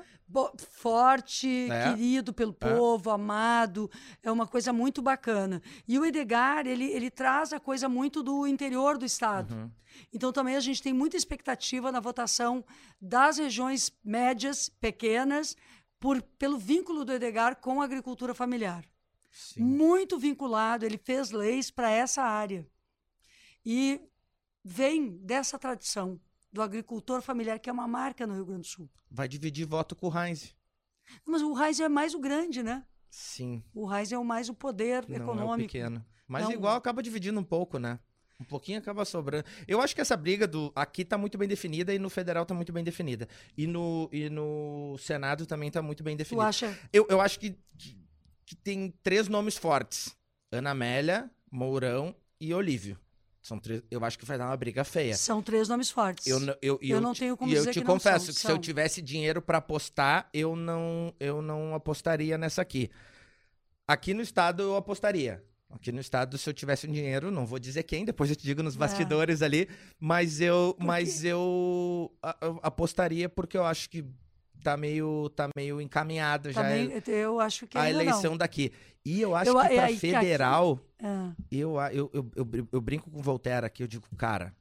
Forte, É. querido pelo povo, amado. É uma coisa muito bacana. E o Edgar, ele, ele traz a coisa muito do interior do estado. Uhum. Então também a gente tem muita expectativa na votação das regiões médias, pequenas, por, pelo vínculo do Edgar com a agricultura familiar. Sim. Muito vinculado, ele fez leis para essa área. E vem dessa tradição do agricultor familiar, que é uma marca no Rio Grande do Sul. Vai dividir voto com o Heinz. Mas o Raiz é mais o grande, né? Sim. O Raiz é o mais o poder Não é o econômico. pequeno. Mas Não. igual acaba dividindo um pouco, né? Um pouquinho acaba sobrando. Eu acho que essa briga do aqui tá muito bem definida e no federal tá muito bem definida. E no, e no Senado também tá muito bem Tu definida. acha? Eu, eu acho que, que, que tem três nomes fortes: Ana Amélia, Mourão e Olívio. São três, eu acho que vai dar uma briga feia. São três nomes fortes. Eu, não- eu, Eu eu não te- tenho como e eu dizer te que confesso são, que se eu são. tivesse dinheiro pra apostar, eu não, eu não apostaria nessa aqui. Aqui no estado eu apostaria. Aqui no estado, se eu tivesse um dinheiro, não vou dizer quem, depois eu te digo nos É. bastidores ali, mas eu, mas eu, a- eu apostaria porque eu acho que tá meio, tá meio encaminhado já Também, eu acho que a eleição daqui. E eu acho Eu- que é pra aí que aqui- federal, não. Ah, eu, eu, eu, eu, eu brinco com o Voltaire aqui, eu digo, cara,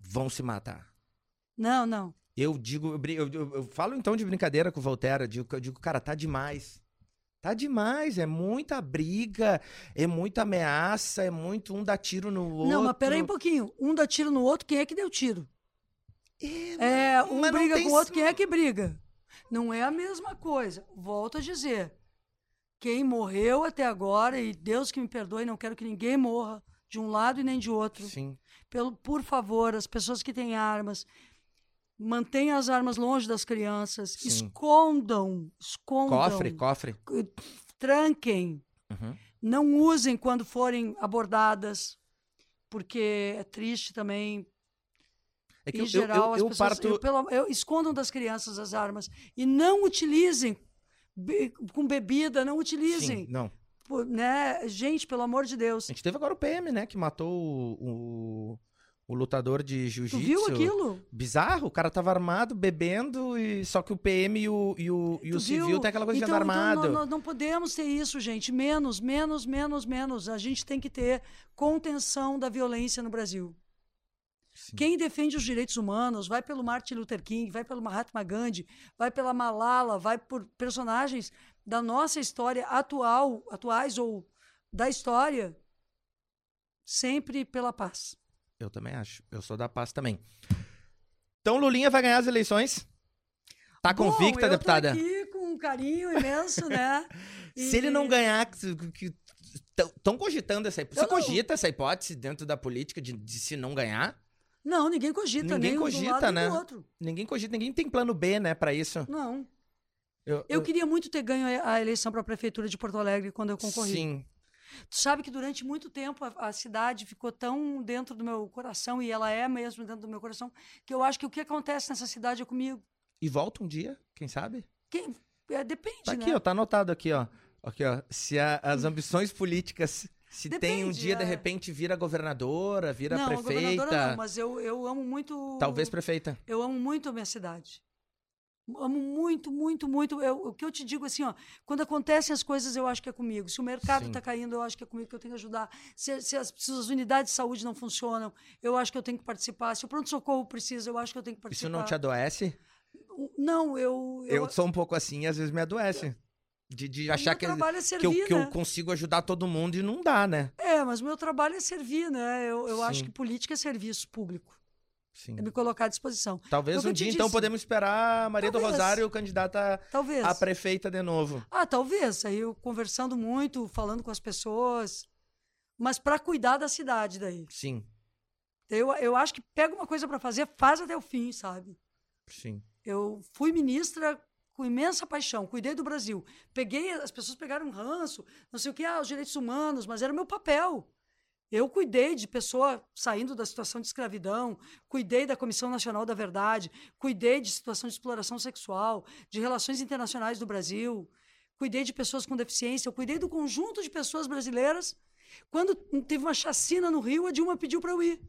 vão se matar. não, não. Eu digo, eu, eu- eu- falo então de brincadeira com o Voltaire, eu digo, eu digo, cara, tá demais. Tá demais, é muita briga, é muita ameaça, é muito um dá tiro no outro. Não, mas peraí um pouquinho. Um dá tiro no outro, quem é que deu tiro? É, um mas não briga com o outro, quem é que briga? Não é a mesma coisa. Volto a dizer. Quem morreu até agora, e Deus que me perdoe, não quero que ninguém morra de um lado e nem de outro. Sim, Pelo, por favor, as pessoas que têm armas, mantenham as armas longe das crianças, Sim. escondam, escondam, cofre, cofre. tranquem, Uhum. não usem quando forem abordadas, porque é triste também. É que em eu, geral, eu, eu, as pessoas parto... eu, pelo- eu- escondam das crianças as armas e não utilizem be- com bebida, não utilizem, Sim, não. Pô, né? Gente, pelo amor de Deus. A gente teve agora o PM, né, que matou o, o, o lutador de jiu-jitsu. viu aquilo? Bizarro, o cara tava armado, bebendo, e só que o PM e o, e o, e o civil viu? tem aquela coisa então, de andar armado. Então, nós não podemos ter isso, gente. Menos, menos, menos, menos. A gente tem que ter contenção da violência no Brasil. Sim. Quem defende os direitos humanos vai pelo Martin Luther King, vai pelo Mahatma Gandhi, vai pela Malala, vai por personagens da nossa história atual, atuais ou da história, sempre pela paz. Eu também acho. Eu sou da paz também. Então, Lulinha vai ganhar as eleições. Tá Bom, convicta, eu deputada? Tô aqui com um carinho imenso, né? Se ele não E- ganhar, estão cogitando essa hipótese. Você não- cogita essa hipótese dentro da política de, de se não ganhar? Não, ninguém cogita, Ninguém nem um cogita, nem né? do outro. Ninguém cogita, ninguém tem plano B, né, pra isso. Não. Eu, Eu queria muito ter ganho a eleição para a prefeitura de Porto Alegre quando eu concorri. Sim. Tu sabe que durante muito tempo a, a cidade ficou tão dentro do meu coração, e ela é mesmo dentro do meu coração, que eu acho que o que acontece nessa cidade é comigo. E volta um dia, quem sabe? Quem- é, depende, Tá né? aqui, ó, tá anotado aqui, ó. Aqui, ó. Se a- as ambições políticas, se tem um Depende, dia, de é. repente, vira governadora, vira não, prefeita. governadora não, mas eu, eu amo muito... Talvez prefeita. Eu amo muito a minha cidade. Amo muito, muito, muito. Eu- o que eu te digo assim, ó, quando acontecem as coisas, eu acho que é comigo. Se o mercado está caindo, eu acho que é comigo que eu tenho que ajudar. Se, se as, se as unidades de saúde não funcionam, eu acho que eu tenho que participar. Se o pronto-socorro precisa, eu acho que eu tenho que Isso participar. não te adoece? Não, eu. Eu, sou um pouco assim e às vezes me adoece. De, de achar que, trabalho é que, eu, que eu né? consigo ajudar todo mundo e não dá, né? É, mas o meu trabalho é servir, né? Eu, eu acho que política é serviço público. Sim. É me colocar à disposição. Talvez um dia, então, disse. podemos esperar a Maria do Talvez. Rosário candidata Talvez. a prefeita de novo. Ah, talvez. Aí eu conversando muito, falando com as pessoas. Mas para cuidar da cidade daí. Sim, Eu, eu acho que pega uma coisa para fazer, faz até o fim, sabe? sim. Eu fui ministra com imensa paixão, cuidei do Brasil. Peguei, as pessoas pegaram um ranço, não sei o que, ah, os direitos humanos, mas era meu papel. Eu cuidei de pessoa saindo da situação de escravidão, cuidei da Comissão Nacional da Verdade, cuidei de situação de exploração sexual, de relações internacionais do Brasil, cuidei de pessoas com deficiência, eu cuidei do conjunto de pessoas brasileiras. Quando teve uma chacina no Rio, a Dilma pediu para eu ir.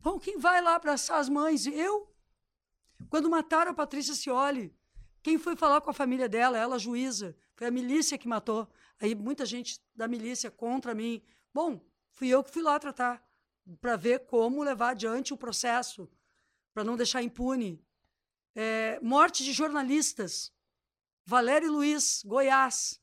Bom, quem vai lá abraçar as mães? Eu. Quando mataram a Patrícia Cioli, quem foi falar com a família dela? Ela, juíza. Foi a milícia que matou. Aí muita gente da milícia contra mim. Bom, fui eu que fui lá tratar para ver como levar adiante o processo, para não deixar impune. É, morte de jornalistas. Valério Luiz, Goiás,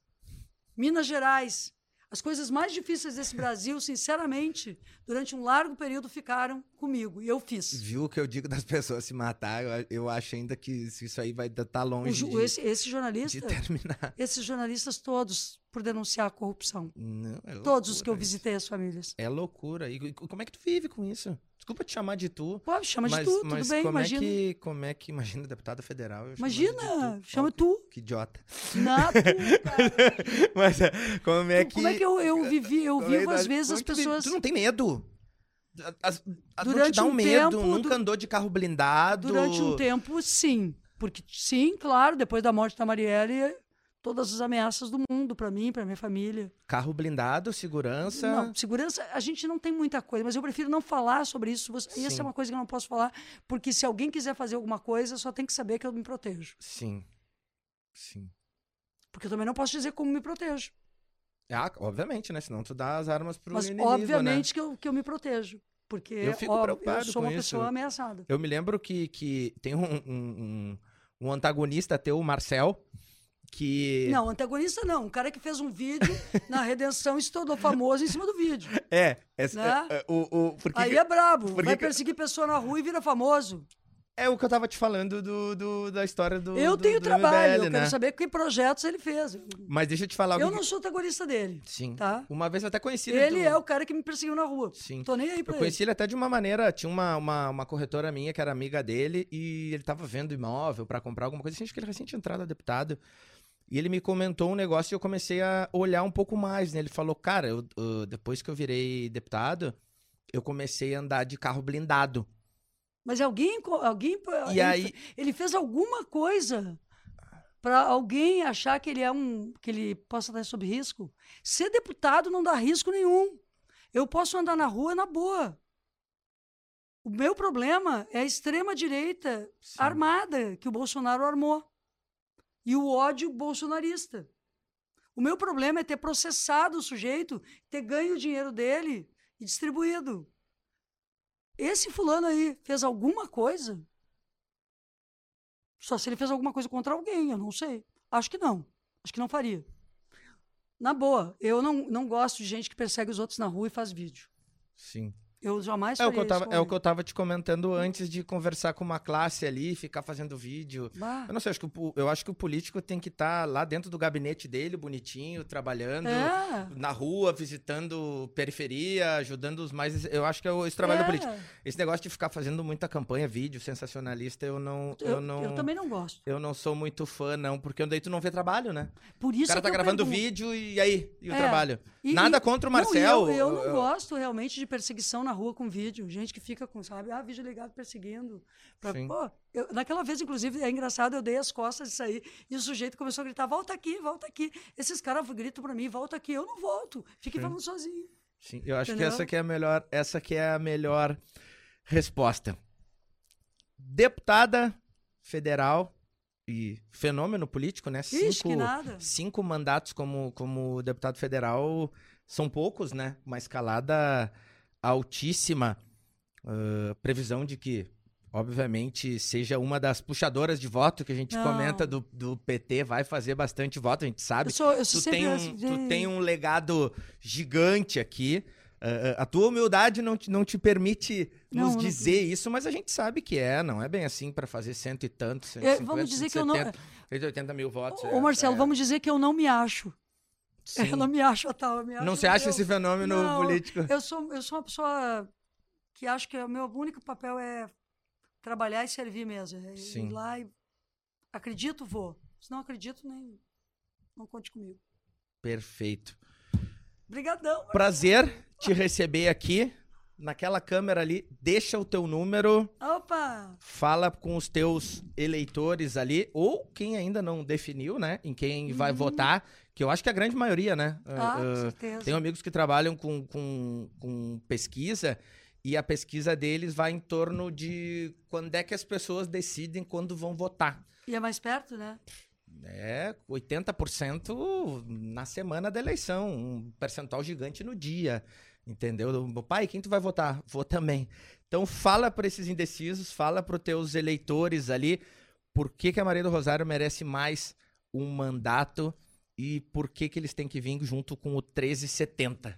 Minas Gerais. As coisas mais difíceis desse Brasil, sinceramente, durante um largo período ficaram comigo. E eu fiz. Viu o que eu digo das pessoas se matar? Eu, eu acho ainda que isso aí vai estar O longe ju- de, esse, esse jornalista, de terminar. esses jornalistas todos por denunciar a corrupção. Não, é Todos os que eu visitei as famílias. É loucura. E, e como é que tu vive com isso? Desculpa te chamar de tu. Pô, chama mas, de tu, mas tudo bem, como imagina. É que, como é que, imagina, deputada federal. Imagina, tu. chama tu. Que idiota. Nada, cara. Mas é, como é que. Como é que eu, eu vivi? Eu é vivo que- às vezes as é tu pessoas. Tu não tem medo? As, as, não te Durante um, um medo, tempo, nunca du- andou de carro blindado. Durante um tempo, sim. Porque, sim, claro, depois da morte da Marielle, todas as ameaças do mundo para mim, para minha família. Carro blindado, segurança. Não, segurança, a gente não tem muita coisa, mas eu prefiro não falar sobre isso. Você- Essa é uma coisa que eu não posso falar, porque se alguém quiser fazer alguma coisa, só tem que saber que eu me protejo. Sim. Sim. Porque eu também não posso dizer como me protejo. Ah, obviamente, né? Senão tu dá as armas pro Mas, inimigo, obviamente, né? que, eu, que eu me protejo. Porque Eu fico ó, preocupado eu sou com uma isso. pessoa ameaçada. Eu me lembro que, que tem um, um, um- um antagonista teu, o Marcel, que... Não, antagonista não. Um cara que fez um vídeo na redenção e se tornou famoso em cima do vídeo. É, essa- Né? é, é, o, o, porque Aí é brabo. porque Vai que- perseguir pessoa na rua e vira famoso. é o que eu tava te falando do, do- da história do eu do- tenho do trabalho, MBL, eu né? quero saber que projetos ele fez. Mas deixa eu te falar Eu algo não que- sou antagonista dele, Sim. tá? Uma vez eu até conheci Ele do- é o cara que me perseguiu na rua. Sim. Tô nem aí pra Eu ele. conheci ele até de uma maneira. Tinha uma, uma, uma corretora minha que era amiga dele e ele tava vendo imóvel pra comprar alguma coisa. Acho que ele recém tinha entrado a deputado. E ele me comentou um negócio e eu comecei a olhar um pouco mais, né? Ele falou, cara, eu, eu- depois que eu virei deputado, eu comecei a andar de carro blindado. Mas alguém, alguém, E ele, aí- ele fez alguma coisa para alguém achar que ele é um, que ele possa estar sob risco. Ser deputado não dá risco nenhum. Eu posso andar na rua na boa. O meu problema é a extrema direita Sim. armada que o Bolsonaro armou e o ódio bolsonarista. O meu problema é ter processado o sujeito, ter ganho o dinheiro dele e distribuído. Esse fulano aí fez alguma coisa? Só se ele fez alguma coisa contra alguém, eu não sei. Acho que não. Acho que não faria. Na boa, eu não, não gosto de gente que persegue os outros na rua e faz vídeo. Sim. Eu jamais É o, que eu tava, é o que eu tava te comentando antes de conversar com uma classe ali, ficar fazendo vídeo. Bah, Eu não sei, acho que o, eu acho que o político tem que estar lá dentro do gabinete dele, bonitinho, trabalhando. É. Na rua, visitando periferia, ajudando os mais. Eu acho que é o- esse trabalho É. do político. Esse negócio de ficar fazendo muita campanha, vídeo sensacionalista, eu não. Eu, Eu, não. eu também não gosto. Eu não sou muito fã, não, porque daí tu não vê trabalho, né? Por O isso cara é tá gravando pergunto. vídeo e aí? E o É. trabalho? E- Nada contra o Não, Marcel. eu, eu não gosto realmente de perseguição na rua com vídeo. Gente que fica com, sabe, ah, vídeo ligado perseguindo. Pra- pô, eu- naquela vez, inclusive, é engraçado, eu dei as costas de sair e o sujeito começou a gritar: volta aqui, volta aqui. Esses caras gritam pra mim: volta aqui. Eu não volto. Fiquem Sim. falando sozinho. Sim, eu acho que Entendeu? essa que é a melhor, essa que é a melhor resposta. Deputada federal e fenômeno político, né? Ixi, Cinco, que cinco mandatos como, como deputado federal são poucos, né? Uma escalada altíssima. Ah, previsão de que obviamente, seja uma das puxadoras de voto que a gente Não. comenta do, do PT, vai fazer bastante voto, a gente sabe. Eu sou, eu sou tu tem, um, assim, tu tem um legado gigante aqui. Ah, a tua humildade não te, não te permite Não, nos não- dizer isso, mas a gente sabe que é, não é bem assim para fazer cento e tanto, 150, vamos dizer que eu não- 170, 180 mil votos. Ô, é- Marcelo, é- vamos dizer que eu não me acho. Sim. Eu não me acho a tal. Me acho, Não se acha eu- esse fenômeno Não, político? Eu sou, eu sou uma pessoa que acho que o meu único papel é trabalhar e servir mesmo. É Sim. Ir lá e acredito, vou. Se não acredito, nem não conte comigo. Perfeito. Obrigadão. Prazer te receber aqui. Naquela câmera ali, deixa o teu número, Opa! fala com os teus eleitores ali, ou quem ainda não definiu, né, em quem vai votar, que eu acho que a grande maioria, né? Ah, Ah, com certeza. Tenho amigos que trabalham com, com, com pesquisa e a pesquisa deles vai em torno de quando é que as pessoas decidem quando vão votar. E é mais perto, né? É 80% na semana da eleição, um percentual gigante no dia, entendeu? Pai, quem tu vai votar? Vou também. Então fala para esses indecisos, fala para os teus eleitores ali por que, que a Maria do Rosário merece mais um mandato e por que, que eles têm que vir junto com o 1370.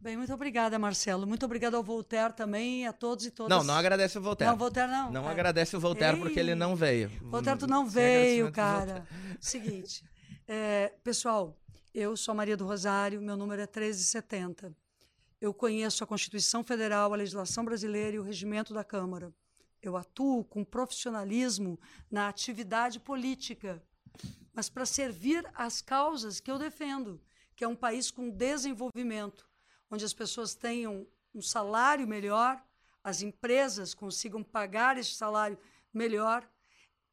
Bem, muito obrigada, Marcelo. Muito obrigada ao Voltaire também, a todos e todas. Não, não agradece o Voltaire. Não, Voltaire não. Não É. agradece o Voltaire porque ele Ei. não veio. Voltaire, tu não Sem veio, cara. Seguinte, é, pessoal, eu sou a Maria do Rosário, meu número é 1370. Eu conheço a Constituição Federal, a legislação brasileira e o regimento da Câmara. Eu atuo com profissionalismo na atividade política, mas para servir às causas que eu defendo, que é um país com desenvolvimento, onde as pessoas tenham um salário melhor, as empresas consigam pagar esse salário melhor,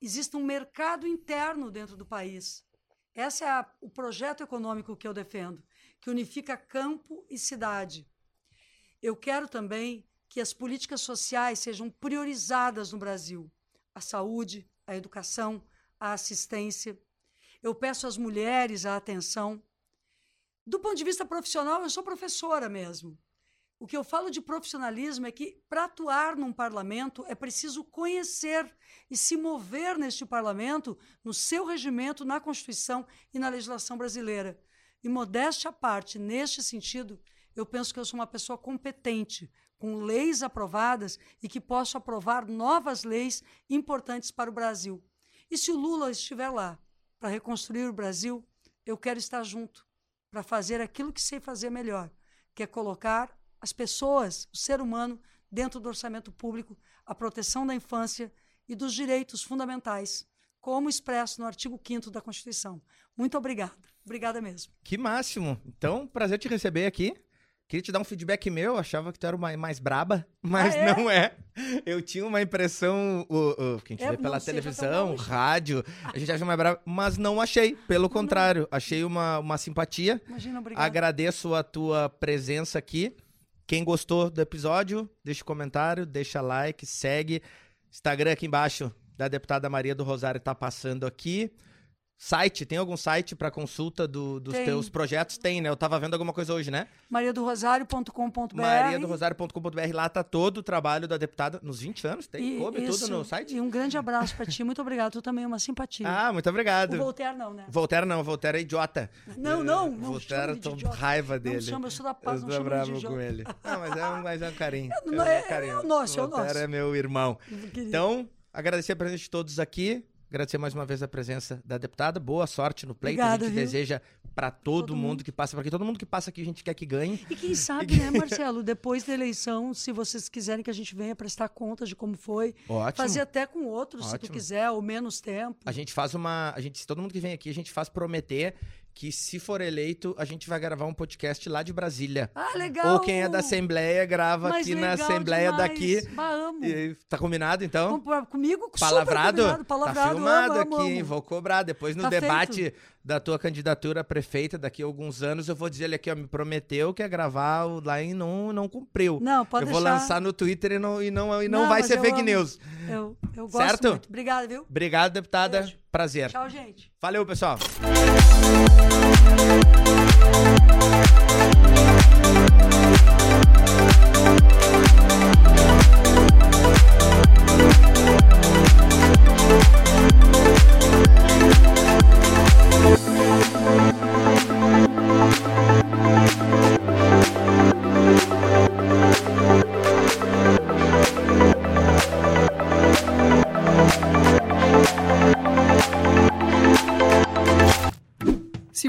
existe um mercado interno dentro do país. Esse é a- o projeto econômico que eu defendo, que unifica campo e cidade. Eu quero também que as políticas sociais sejam priorizadas no Brasil. A saúde, a educação, a assistência. Eu peço às mulheres a atenção. Do ponto de vista profissional, eu sou professora mesmo. O que eu falo de profissionalismo é que, para atuar num parlamento, é preciso conhecer e se mover neste parlamento, no seu regimento, na Constituição e na legislação brasileira. E, modéstia à parte, neste sentido, eu penso que eu sou uma pessoa competente, com leis aprovadas e que posso aprovar novas leis importantes para o Brasil. E se o Lula estiver lá para reconstruir o Brasil, eu quero estar junto para fazer aquilo que sei fazer melhor, que é colocar as pessoas, o ser humano, dentro do orçamento público, a proteção da infância e dos direitos fundamentais, como expresso no artigo 5 da Constituição. Muito obrigada. Obrigada mesmo. Que máximo. Então, prazer te receber aqui. Queria te dar um feedback meu, achava que tu era uma mais braba, mas Ah, é? não é. Eu tinha uma impressão, o, o, que a gente É, vê pela não televisão, rádio, a gente acha mais braba, mas não achei, pelo contrário, achei uma, uma simpatia. Imagina, obrigada. Agradeço a tua presença aqui. Quem gostou do episódio, deixa um comentário, deixa like, segue. Instagram aqui embaixo da deputada Maria do Rosário tá passando aqui. Site, tem algum site para consulta do- dos Tem. teus projetos? Tem, né? Eu tava vendo alguma coisa hoje, né? mariadorosario.com.br mariadorosário.com.br, lá tá todo o trabalho da deputada nos 20 anos, tem, E coube tudo isso, no site? E um grande abraço para ti. Muito obrigada. Tu também é uma simpatia. Ah, muito o obrigado. Voltaire não, né? Voltaire não, Voltaire é idiota. Não, não, não Voltaire, eu de tô idiota. raiva Não dele. chama, eu sou da paz, eu não chama bravo de idiota. com ele. Não, mas é um, mas é um carinho. Não, um é- carinho. é o nosso, é o Voltaire nosso. é meu irmão. Então, agradecer a presença de todos aqui. Agradecer mais uma vez a presença da deputada. Boa sorte no pleito. a Obrigada, gente viu? deseja pra todo, Todo mundo, mundo. que passa por aqui. Todo mundo que passa aqui, a gente quer que ganhe. E quem sabe, né, Marcelo, depois da eleição, se vocês quiserem que a gente venha prestar conta de como foi, Ótimo. fazer até com outros, se tu Ótimo. quiser, ou menos tempo. A gente faz uma. A gente, todo mundo que vem aqui, a gente faz prometer que, se for eleito, a gente vai gravar um podcast lá de Brasília. Ah, legal! Ou quem é da Assembleia grava Mas aqui na Assembleia demais. daqui. Bah, amo. E tá combinado, então? Com- Comigo, Palavrado? combinado. Palavrado, tá filmado amo, aqui, amo. Vou cobrar. Depois, no Tá debate feito. Da tua candidatura a prefeita, daqui a alguns anos, eu vou dizer ele aqui, ó, me prometeu que ia gravar lá e não, não cumpriu. Não, pode eu vou deixar. lançar no Twitter e não, e não, e não, Não, vai ser fake amo. news. Eu, eu gosto Certo? muito. Obrigada, viu? Obrigado, deputada. Beijo. Prazer. Tchau, gente. Valeu, pessoal.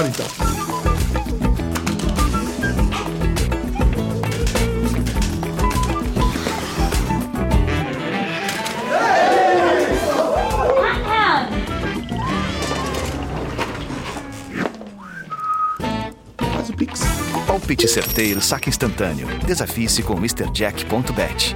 Bora então. Pix. Palpite certeiro, saque instantâneo. Desafie-se com MrJack.bet.